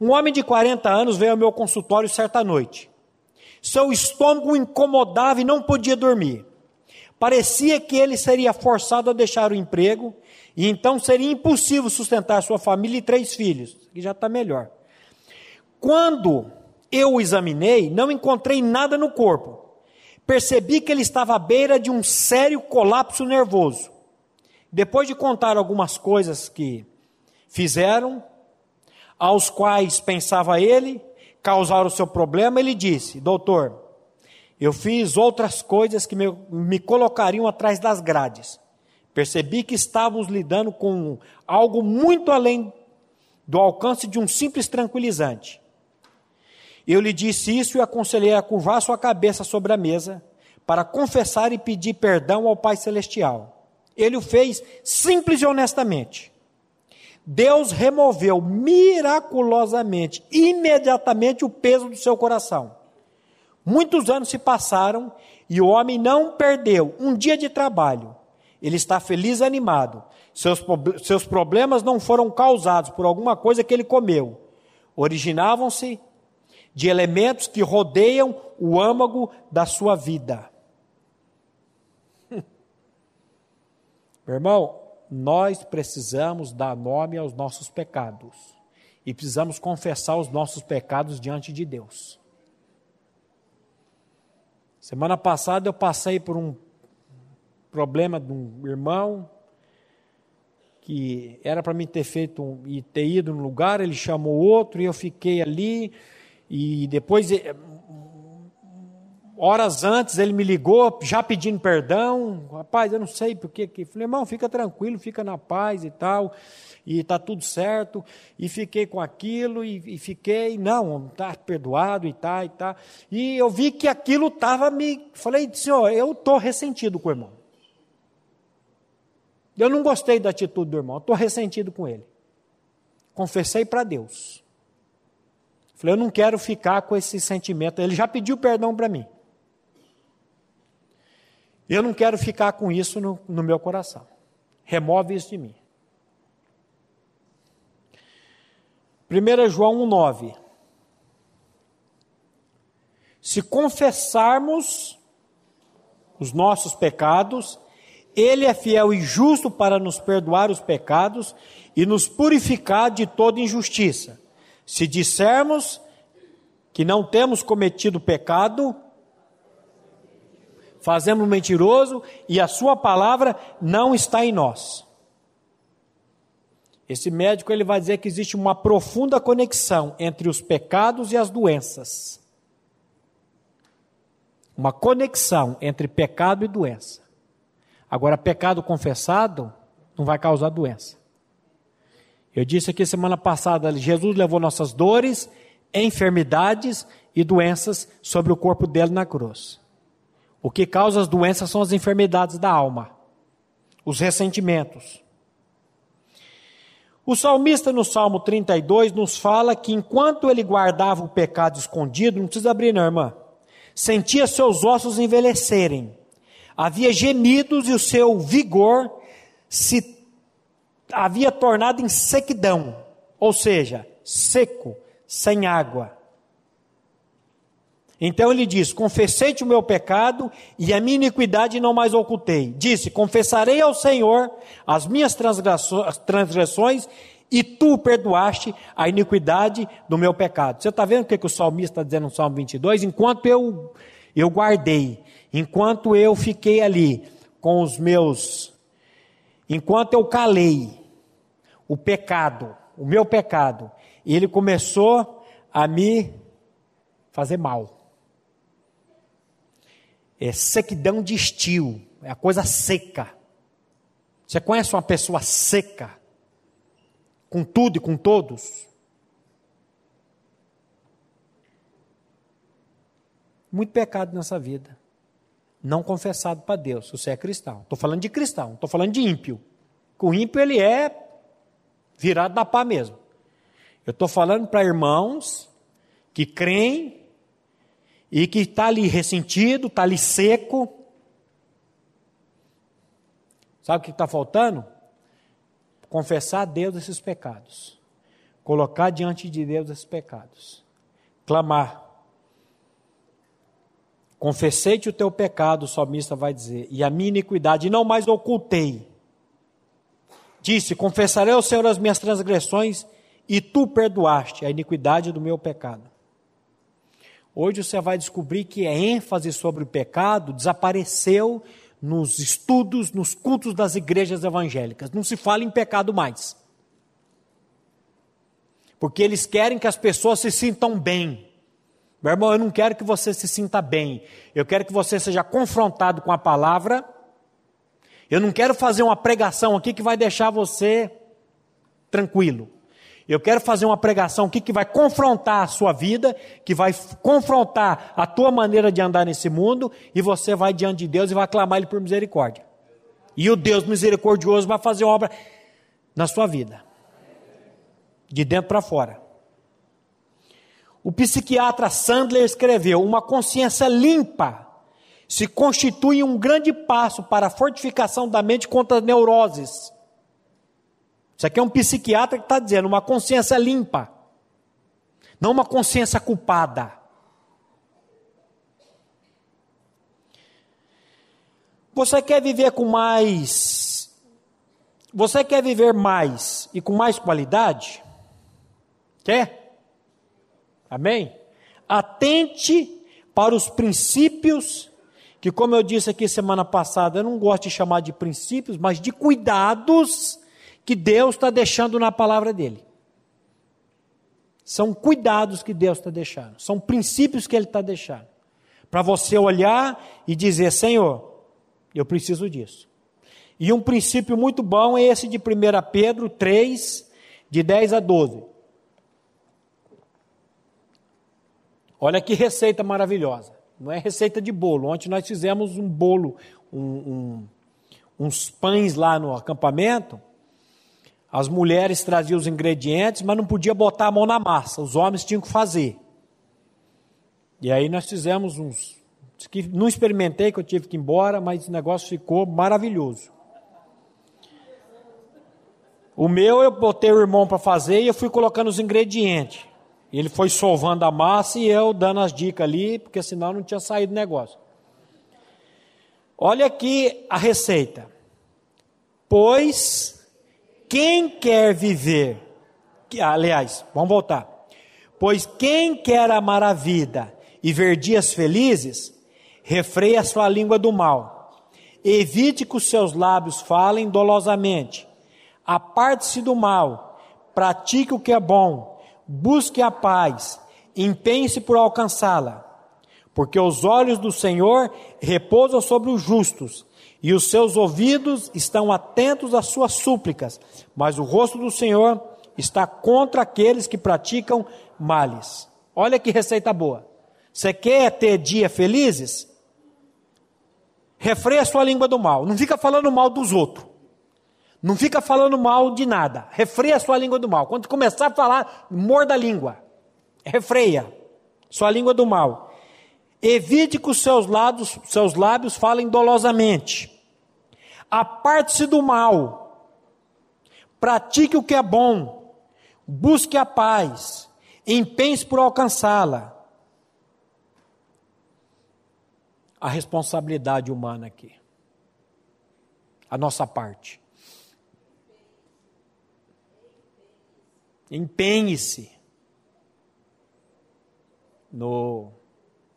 Um homem de 40 anos veio ao meu consultório certa noite. Seu estômago incomodava e não podia dormir. Parecia que ele seria forçado a deixar o emprego e então seria impossível sustentar sua família e três filhos, que já está melhor. Quando eu o examinei, não encontrei nada no corpo, Percebi que ele estava à beira de um sério colapso nervoso. Depois de contar algumas coisas que fizeram, aos quais pensava ele, causaram o seu problema, ele disse: Doutor, eu fiz outras coisas que me, me colocariam atrás das grades. Percebi que estávamos lidando com algo muito além do alcance de um simples tranquilizante. Eu lhe disse isso e aconselhei a curvar sua cabeça sobre a mesa para confessar e pedir perdão ao Pai Celestial. Ele o fez simples e honestamente. Deus removeu miraculosamente, imediatamente, o peso do seu coração. Muitos anos se passaram e o homem não perdeu um dia de trabalho. Ele está feliz e animado. Seus, seus problemas não foram causados por alguma coisa que ele comeu. Originavam-se de elementos que rodeiam o âmago da sua vida. Meu irmão, nós precisamos dar nome aos nossos pecados e precisamos confessar os nossos pecados diante de Deus. Semana passada eu passei por um problema de um irmão que era para mim ter feito um, e ter ido no lugar, ele chamou outro e eu fiquei ali e depois eh, horas antes ele me ligou, já pedindo perdão. Rapaz, eu não sei porque que. Falei, irmão, fica tranquilo, fica na paz e tal, e está tudo certo. E fiquei com aquilo, e, e fiquei, não, está perdoado e tá, e tá. E eu vi que aquilo estava me. Falei, senhor, eu estou ressentido com o irmão. Eu não gostei da atitude do irmão, estou ressentido com ele. Confessei para Deus. Falei, eu não quero ficar com esse sentimento. Ele já pediu perdão para mim. Eu não quero ficar com isso no, no meu coração. Remove isso de mim. 1 João 1,9. Se confessarmos os nossos pecados, Ele é fiel e justo para nos perdoar os pecados e nos purificar de toda injustiça. Se dissermos que não temos cometido pecado, fazemos mentiroso e a sua palavra não está em nós. Esse médico ele vai dizer que existe uma profunda conexão entre os pecados e as doenças. Uma conexão entre pecado e doença. Agora, pecado confessado não vai causar doença. Eu disse aqui semana passada, Jesus levou nossas dores, enfermidades e doenças sobre o corpo dele na cruz. O que causa as doenças são as enfermidades da alma, os ressentimentos. O salmista no Salmo 32 nos fala que enquanto ele guardava o pecado escondido, não precisa abrir, não, irmã, sentia seus ossos envelhecerem, havia gemidos e o seu vigor se havia tornado em sequidão, ou seja, seco, sem água. Então ele diz: Confessei-te o meu pecado e a minha iniquidade não mais ocultei. Disse: Confessarei ao Senhor as minhas transgressões e tu perdoaste a iniquidade do meu pecado. Você está vendo o que, que o salmista está dizendo no Salmo 22? Enquanto eu, eu guardei, enquanto eu fiquei ali com os meus, enquanto eu calei o pecado, o meu pecado, ele começou a me fazer mal é sequidão de estio, é a coisa seca. Você conhece uma pessoa seca, com tudo e com todos? Muito pecado nessa vida. Não confessado para Deus, se você é cristão. Estou falando de cristão, estou falando de ímpio. O ímpio ele é virado da pá mesmo. Eu estou falando para irmãos que creem e que está ali ressentido, está ali seco. Sabe o que está faltando? Confessar a Deus esses pecados. Colocar diante de Deus esses pecados. Clamar. Confessei-te o teu pecado, o salmista vai dizer, e a minha iniquidade não mais ocultei. Disse: Confessarei ao Senhor as minhas transgressões, e tu perdoaste a iniquidade do meu pecado. Hoje você vai descobrir que a ênfase sobre o pecado desapareceu nos estudos, nos cultos das igrejas evangélicas. Não se fala em pecado mais. Porque eles querem que as pessoas se sintam bem. Meu irmão, eu não quero que você se sinta bem. Eu quero que você seja confrontado com a palavra. Eu não quero fazer uma pregação aqui que vai deixar você tranquilo. Eu quero fazer uma pregação aqui que vai confrontar a sua vida, que vai confrontar a tua maneira de andar nesse mundo, e você vai diante de Deus e vai clamar Ele por misericórdia. E o Deus misericordioso vai fazer obra na sua vida, de dentro para fora. O psiquiatra Sandler escreveu: Uma consciência limpa se constitui um grande passo para a fortificação da mente contra as neuroses isso aqui é um psiquiatra que está dizendo uma consciência limpa, não uma consciência culpada. Você quer viver com mais. Você quer viver mais e com mais qualidade? Quer? Amém? Atente para os princípios, que, como eu disse aqui semana passada, eu não gosto de chamar de princípios, mas de cuidados que Deus está deixando na palavra dele. São cuidados que Deus está deixando, são princípios que Ele está deixando. Para você olhar e dizer: Senhor, eu preciso disso. E um princípio muito bom é esse de 1 Pedro 3, de 10 a 12. Olha que receita maravilhosa. Não é receita de bolo. Ontem nós fizemos um bolo, um, um, uns pães lá no acampamento. As mulheres traziam os ingredientes, mas não podia botar a mão na massa. Os homens tinham que fazer. E aí nós fizemos uns. Que não experimentei, que eu tive que ir embora, mas o negócio ficou maravilhoso. O meu eu botei o irmão para fazer e eu fui colocando os ingredientes. Ele foi sovando a massa e eu dando as dicas ali, porque senão não tinha saído negócio. Olha aqui a receita. Pois quem quer viver, aliás, vamos voltar. Pois quem quer amar a vida e ver dias felizes, refreia a sua língua do mal. Evite que os seus lábios falem dolosamente. Aparte-se do mal. Pratique o que é bom. Busque a paz. Empenhe-se por alcançá-la. Porque os olhos do Senhor repousam sobre os justos e os seus ouvidos estão atentos às suas súplicas, mas o rosto do Senhor está contra aqueles que praticam males. Olha que receita boa. Você quer ter dia felizes? Refreia a sua língua do mal. Não fica falando mal dos outros. Não fica falando mal de nada. Refreia a sua língua do mal. Quando começar a falar, morda a língua. Refreia sua língua do mal. Evite que os seus, lados, seus lábios falem dolosamente aparte-se do mal, pratique o que é bom, busque a paz, empenhe-se por alcançá-la. A responsabilidade humana aqui, a nossa parte. Empenhe-se. No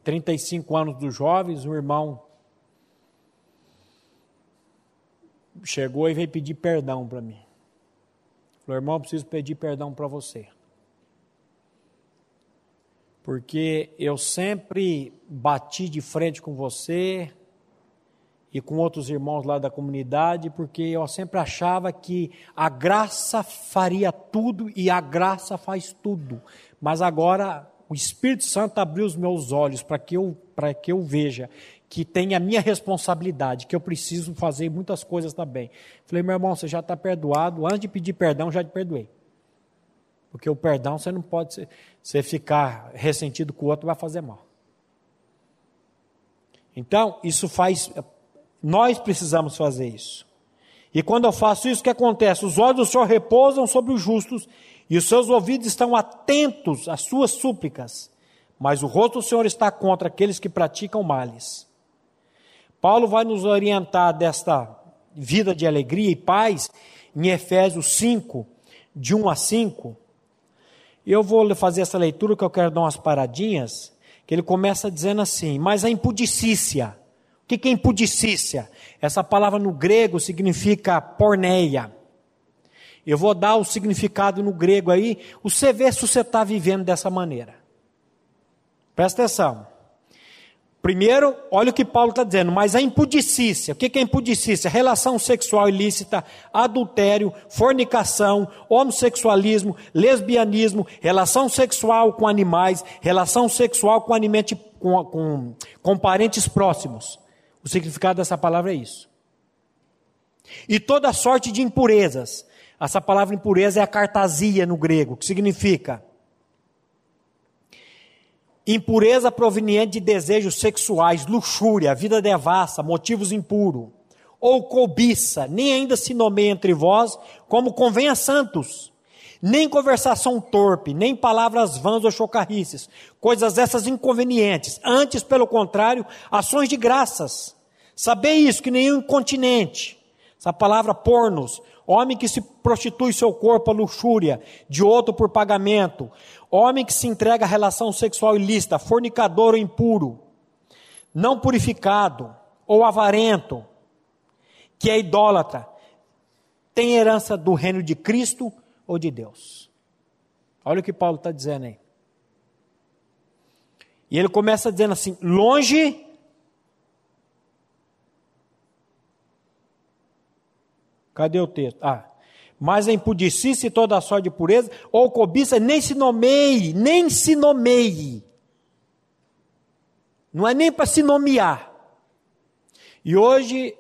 35 anos dos jovens, um irmão chegou e veio pedir perdão para mim. Falou, irmão, eu preciso pedir perdão para você. Porque eu sempre bati de frente com você e com outros irmãos lá da comunidade, porque eu sempre achava que a graça faria tudo e a graça faz tudo. Mas agora o Espírito Santo abriu os meus olhos para que eu para que eu veja que tem a minha responsabilidade, que eu preciso fazer muitas coisas também. Falei, meu irmão, você já está perdoado, antes de pedir perdão, já te perdoei. Porque o perdão você não pode, você ficar ressentido com o outro, vai fazer mal. Então, isso faz, nós precisamos fazer isso. E quando eu faço isso, o que acontece? Os olhos do Senhor repousam sobre os justos e os seus ouvidos estão atentos às suas súplicas, mas o rosto do Senhor está contra aqueles que praticam males. Paulo vai nos orientar desta vida de alegria e paz em Efésios 5, de 1 a 5. Eu vou fazer essa leitura que eu quero dar umas paradinhas, que ele começa dizendo assim: Mas a impudicícia. O que é impudicícia? Essa palavra no grego significa porneia. Eu vou dar o significado no grego aí, você vê se você está vivendo dessa maneira. Presta atenção. Primeiro, olha o que Paulo está dizendo, mas a impudicícia, o que é impudicícia? Relação sexual ilícita, adultério, fornicação, homossexualismo, lesbianismo, relação sexual com animais, relação sexual com, animete, com, com, com parentes próximos. O significado dessa palavra é isso. E toda sorte de impurezas. Essa palavra impureza é a cartasia no grego, que significa Impureza proveniente de desejos sexuais, luxúria, vida devassa, motivos impuros, ou cobiça, nem ainda se nomeia entre vós, como convém a santos, nem conversação torpe, nem palavras vãs ou chocarrices, coisas essas inconvenientes, antes, pelo contrário, ações de graças. Sabei isso, que nenhum incontinente, essa palavra pornos, homem que se prostitui seu corpo à luxúria, de outro por pagamento, Homem que se entrega à relação sexual ilícita, fornicador ou impuro, não purificado ou avarento, que é idólatra, tem herança do reino de Cristo ou de Deus. Olha o que Paulo está dizendo aí. E ele começa dizendo assim: longe. Cadê o texto? Ah, mas a impudicícia e toda a sorte de pureza, ou cobiça, nem se nomeie, nem se nomeie. Não é nem para se nomear. E hoje,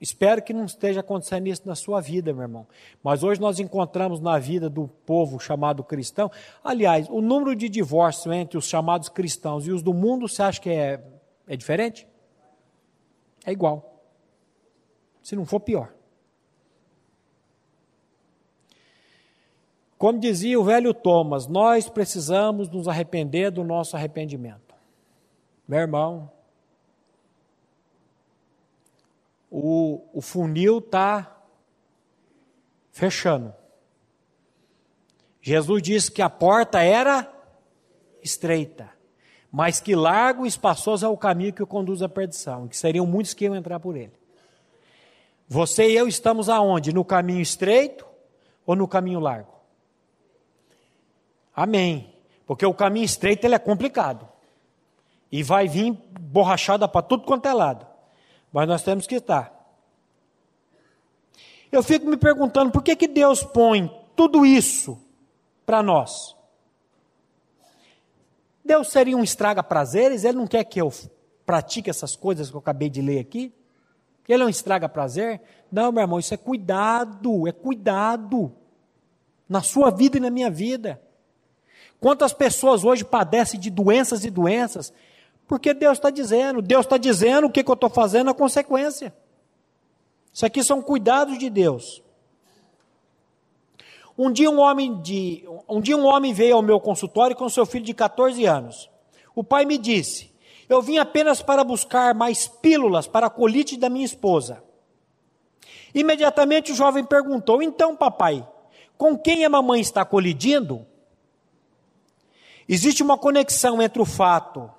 espero que não esteja acontecendo isso na sua vida, meu irmão. Mas hoje nós encontramos na vida do povo chamado cristão. Aliás, o número de divórcio entre os chamados cristãos e os do mundo, você acha que é, é diferente? É igual. Se não for pior. Como dizia o velho Thomas, nós precisamos nos arrepender do nosso arrependimento. Meu irmão, o, o funil está fechando. Jesus disse que a porta era estreita, mas que largo e espaçoso é o caminho que o conduz à perdição, que seriam muitos que iam entrar por ele. Você e eu estamos aonde? No caminho estreito ou no caminho largo? Amém. Porque o caminho estreito ele é complicado. E vai vir borrachada para tudo quanto é lado. Mas nós temos que estar. Eu fico me perguntando por que, que Deus põe tudo isso para nós. Deus seria um estraga prazeres? Ele não quer que eu pratique essas coisas que eu acabei de ler aqui? Ele é um estraga prazer? Não, meu irmão, isso é cuidado, é cuidado. Na sua vida e na minha vida. Quantas pessoas hoje padecem de doenças e doenças? Porque Deus está dizendo, Deus está dizendo o que, que eu estou fazendo, a consequência. Isso aqui são cuidados de Deus. Um dia um homem de, um dia um homem veio ao meu consultório com seu filho de 14 anos. O pai me disse: "Eu vim apenas para buscar mais pílulas para a colite da minha esposa." Imediatamente o jovem perguntou: "Então, papai, com quem a mamãe está colidindo?" Existe uma conexão entre o fato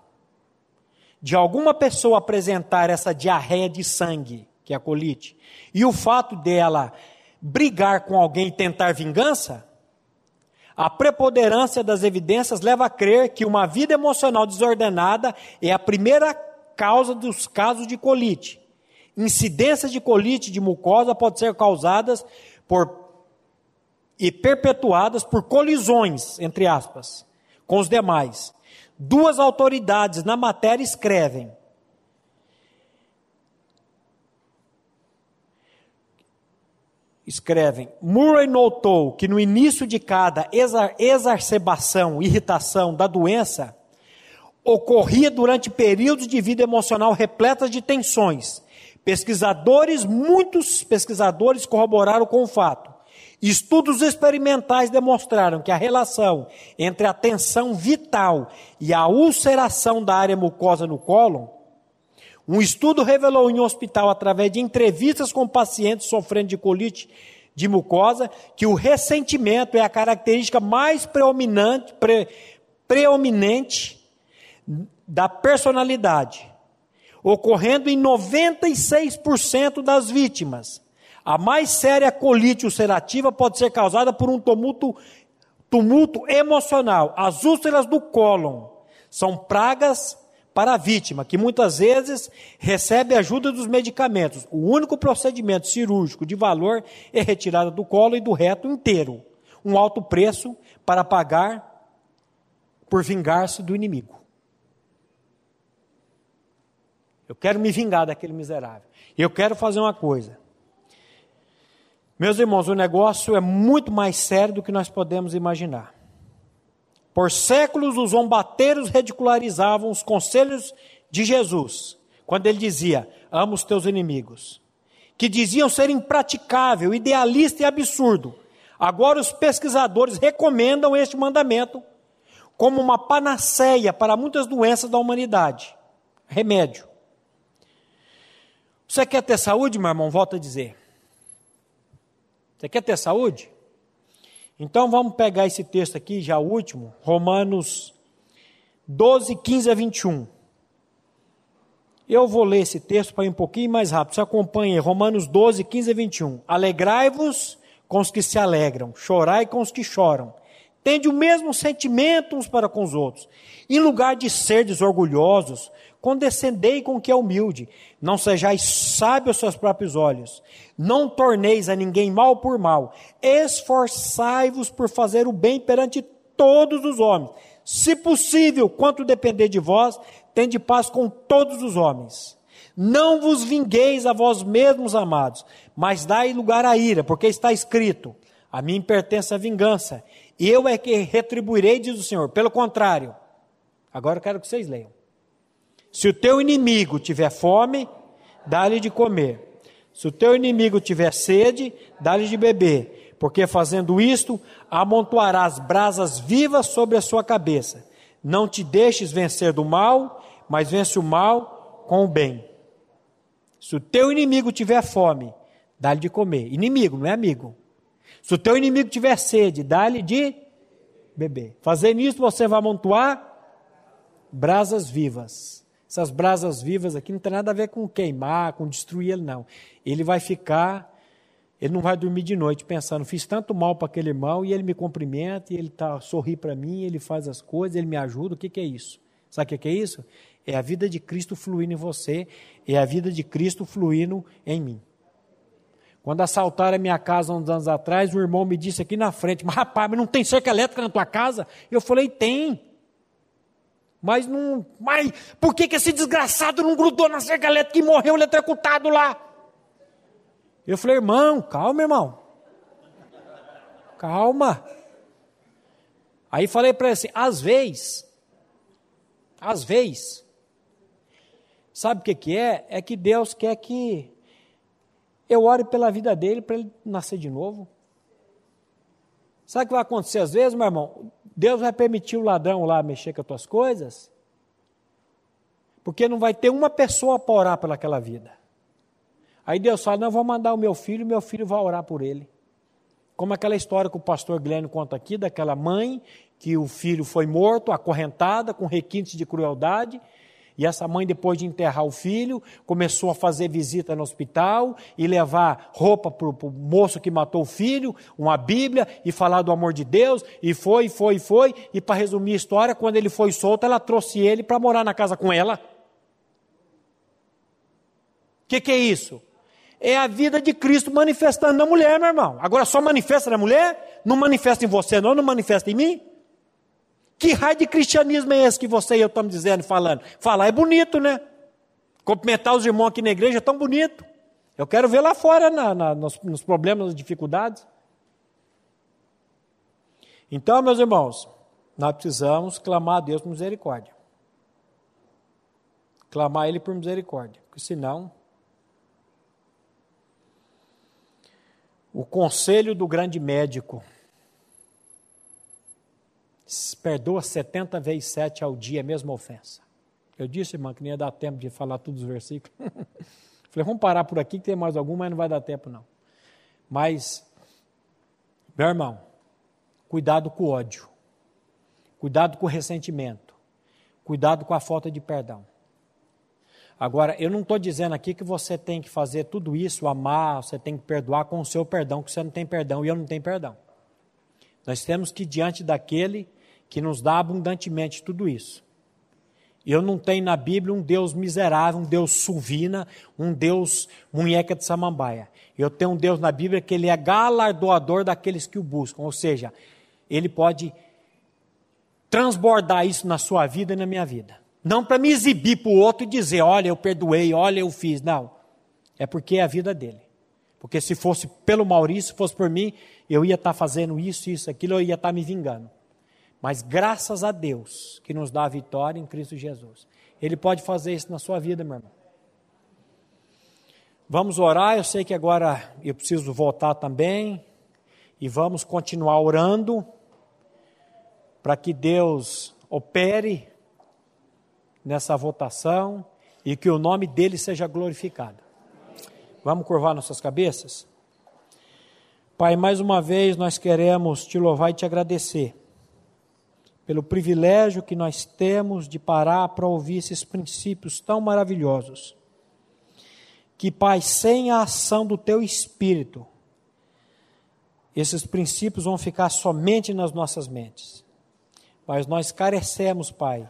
de alguma pessoa apresentar essa diarreia de sangue, que é a colite, e o fato dela brigar com alguém e tentar vingança? A preponderância das evidências leva a crer que uma vida emocional desordenada é a primeira causa dos casos de colite. Incidências de colite de mucosa podem ser causadas por e perpetuadas por colisões, entre aspas, com os demais. Duas autoridades na matéria escrevem. Escrevem, Murray notou que no início de cada exacerbação, irritação da doença, ocorria durante períodos de vida emocional repletas de tensões. Pesquisadores, muitos pesquisadores corroboraram com o fato. Estudos experimentais demonstraram que a relação entre a tensão vital e a ulceração da área mucosa no cólon, um estudo revelou em um hospital, através de entrevistas com pacientes sofrendo de colite de mucosa, que o ressentimento é a característica mais predominante, pre, preeminente da personalidade, ocorrendo em 96% das vítimas. A mais séria colite ulcerativa pode ser causada por um tumulto, tumulto emocional. As úlceras do cólon são pragas para a vítima, que muitas vezes recebe ajuda dos medicamentos. O único procedimento cirúrgico de valor é retirada do colo e do reto inteiro. Um alto preço para pagar por vingar-se do inimigo. Eu quero me vingar daquele miserável. Eu quero fazer uma coisa. Meus irmãos, o negócio é muito mais sério do que nós podemos imaginar. Por séculos, os zombateiros ridicularizavam os conselhos de Jesus, quando ele dizia: Ama os teus inimigos, que diziam ser impraticável, idealista e absurdo. Agora, os pesquisadores recomendam este mandamento como uma panaceia para muitas doenças da humanidade remédio. Você quer ter saúde, meu irmão? Volto a dizer. Você quer ter saúde? Então vamos pegar esse texto aqui, já o último, Romanos 12, 15 a 21. Eu vou ler esse texto para ir um pouquinho mais rápido. Você acompanha Romanos 12, 15 a 21. Alegrai-vos com os que se alegram, chorai com os que choram. Tende o mesmo sentimento uns para com os outros. Em lugar de serdes orgulhosos, condescendei com o que é humilde. Não sejais sábios aos seus próprios olhos. Não torneis a ninguém mal por mal. Esforçai-vos por fazer o bem perante todos os homens. Se possível, quanto depender de vós, tende paz com todos os homens. Não vos vingueis a vós mesmos, amados, mas dai lugar à ira, porque está escrito: A mim pertence a vingança, eu é que retribuirei, diz o Senhor. Pelo contrário, agora eu quero que vocês leiam. Se o teu inimigo tiver fome, dá-lhe de comer. Se o teu inimigo tiver sede, dá-lhe de beber. Porque fazendo isto, amontoarás brasas vivas sobre a sua cabeça. Não te deixes vencer do mal, mas vence o mal com o bem. Se o teu inimigo tiver fome, dá-lhe de comer. Inimigo, não é amigo. Se o teu inimigo tiver sede, dá-lhe de beber. Fazendo isso, você vai amontoar brasas vivas. Essas brasas vivas aqui não tem nada a ver com queimar, com destruir ele, não. Ele vai ficar, ele não vai dormir de noite pensando, fiz tanto mal para aquele irmão e ele me cumprimenta, e ele tá, sorri para mim, ele faz as coisas, ele me ajuda. O que, que é isso? Sabe o que, é isso? É a vida de Cristo fluindo em você, é a vida de Cristo fluindo em mim. Quando assaltaram a minha casa uns anos atrás, um irmão me disse aqui na frente, mas rapaz, mas não tem cerca elétrica na tua casa? Eu falei, tem. Mas não. Mas por que, que esse desgraçado não grudou na cerca elétrica e morreu eletrocutado lá? Eu falei, irmão, calma, irmão. Calma. Aí falei para ele assim: às vezes, às vezes, sabe o que, que é? É que Deus quer que eu ore pela vida dele para ele nascer de novo. Sabe o que vai acontecer às vezes, meu irmão? Deus vai permitir o ladrão lá mexer com as tuas coisas, porque não vai ter uma pessoa para orar pelaquela vida. Aí Deus fala: Não, vou mandar o meu filho, meu filho vai orar por ele. Como aquela história que o pastor Glenn conta aqui, daquela mãe que o filho foi morto, acorrentada, com requintes de crueldade, e essa mãe, depois de enterrar o filho, começou a fazer visita no hospital e levar roupa para o moço que matou o filho, uma Bíblia e falar do amor de Deus, e foi, foi, foi. E para resumir a história, quando ele foi solto, ela trouxe ele para morar na casa com ela. O que, que é isso? É a vida de Cristo manifestando na mulher, meu irmão. Agora só manifesta na mulher? Não manifesta em você, não? Não manifesta em mim? Que raio de cristianismo é esse que você e eu estamos dizendo, falando? Falar é bonito, né? Cumprimentar os irmãos aqui na igreja é tão bonito. Eu quero ver lá fora na, na, nos, nos problemas, nas dificuldades. Então, meus irmãos, nós precisamos clamar a Deus por misericórdia. Clamar a Ele por misericórdia, porque senão. O conselho do grande médico perdoa 70 vezes 7 ao dia a mesma ofensa. Eu disse, irmã, que nem ia dar tempo de falar todos os versículos. Falei, vamos parar por aqui que tem mais algum, mas não vai dar tempo não. Mas, meu irmão, cuidado com o ódio. Cuidado com o ressentimento. Cuidado com a falta de perdão. Agora, eu não estou dizendo aqui que você tem que fazer tudo isso, amar, você tem que perdoar com o seu perdão, que você não tem perdão e eu não tenho perdão. Nós temos que diante daquele que nos dá abundantemente tudo isso. Eu não tenho na Bíblia um Deus miserável, um Deus suvina, um Deus munheca de samambaia. Eu tenho um Deus na Bíblia que ele é galardoador daqueles que o buscam, ou seja, ele pode transbordar isso na sua vida e na minha vida. Não para me exibir para o outro e dizer, olha, eu perdoei, olha, eu fiz. Não. É porque é a vida dele. Porque se fosse pelo Maurício, se fosse por mim, eu ia estar tá fazendo isso, isso, aquilo, eu ia estar tá me vingando. Mas graças a Deus que nos dá a vitória em Cristo Jesus. Ele pode fazer isso na sua vida, meu irmão. Vamos orar, eu sei que agora eu preciso voltar também. E vamos continuar orando para que Deus opere nessa votação e que o nome dele seja glorificado. Vamos curvar nossas cabeças? Pai, mais uma vez nós queremos te louvar e te agradecer pelo privilégio que nós temos de parar para ouvir esses princípios tão maravilhosos. Que, Pai, sem a ação do teu espírito, esses princípios vão ficar somente nas nossas mentes. Mas nós carecemos, Pai,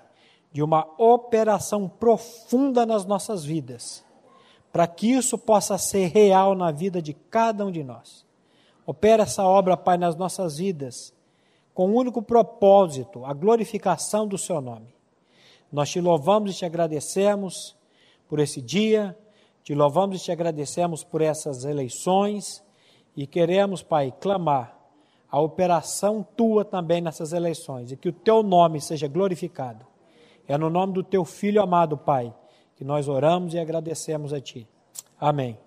de uma operação profunda nas nossas vidas, para que isso possa ser real na vida de cada um de nós. Opera essa obra, Pai, nas nossas vidas com um único propósito, a glorificação do seu nome. Nós te louvamos e te agradecemos por esse dia, te louvamos e te agradecemos por essas eleições e queremos, Pai, clamar a operação tua também nessas eleições e que o teu nome seja glorificado. É no nome do teu filho amado, Pai, que nós oramos e agradecemos a ti. Amém.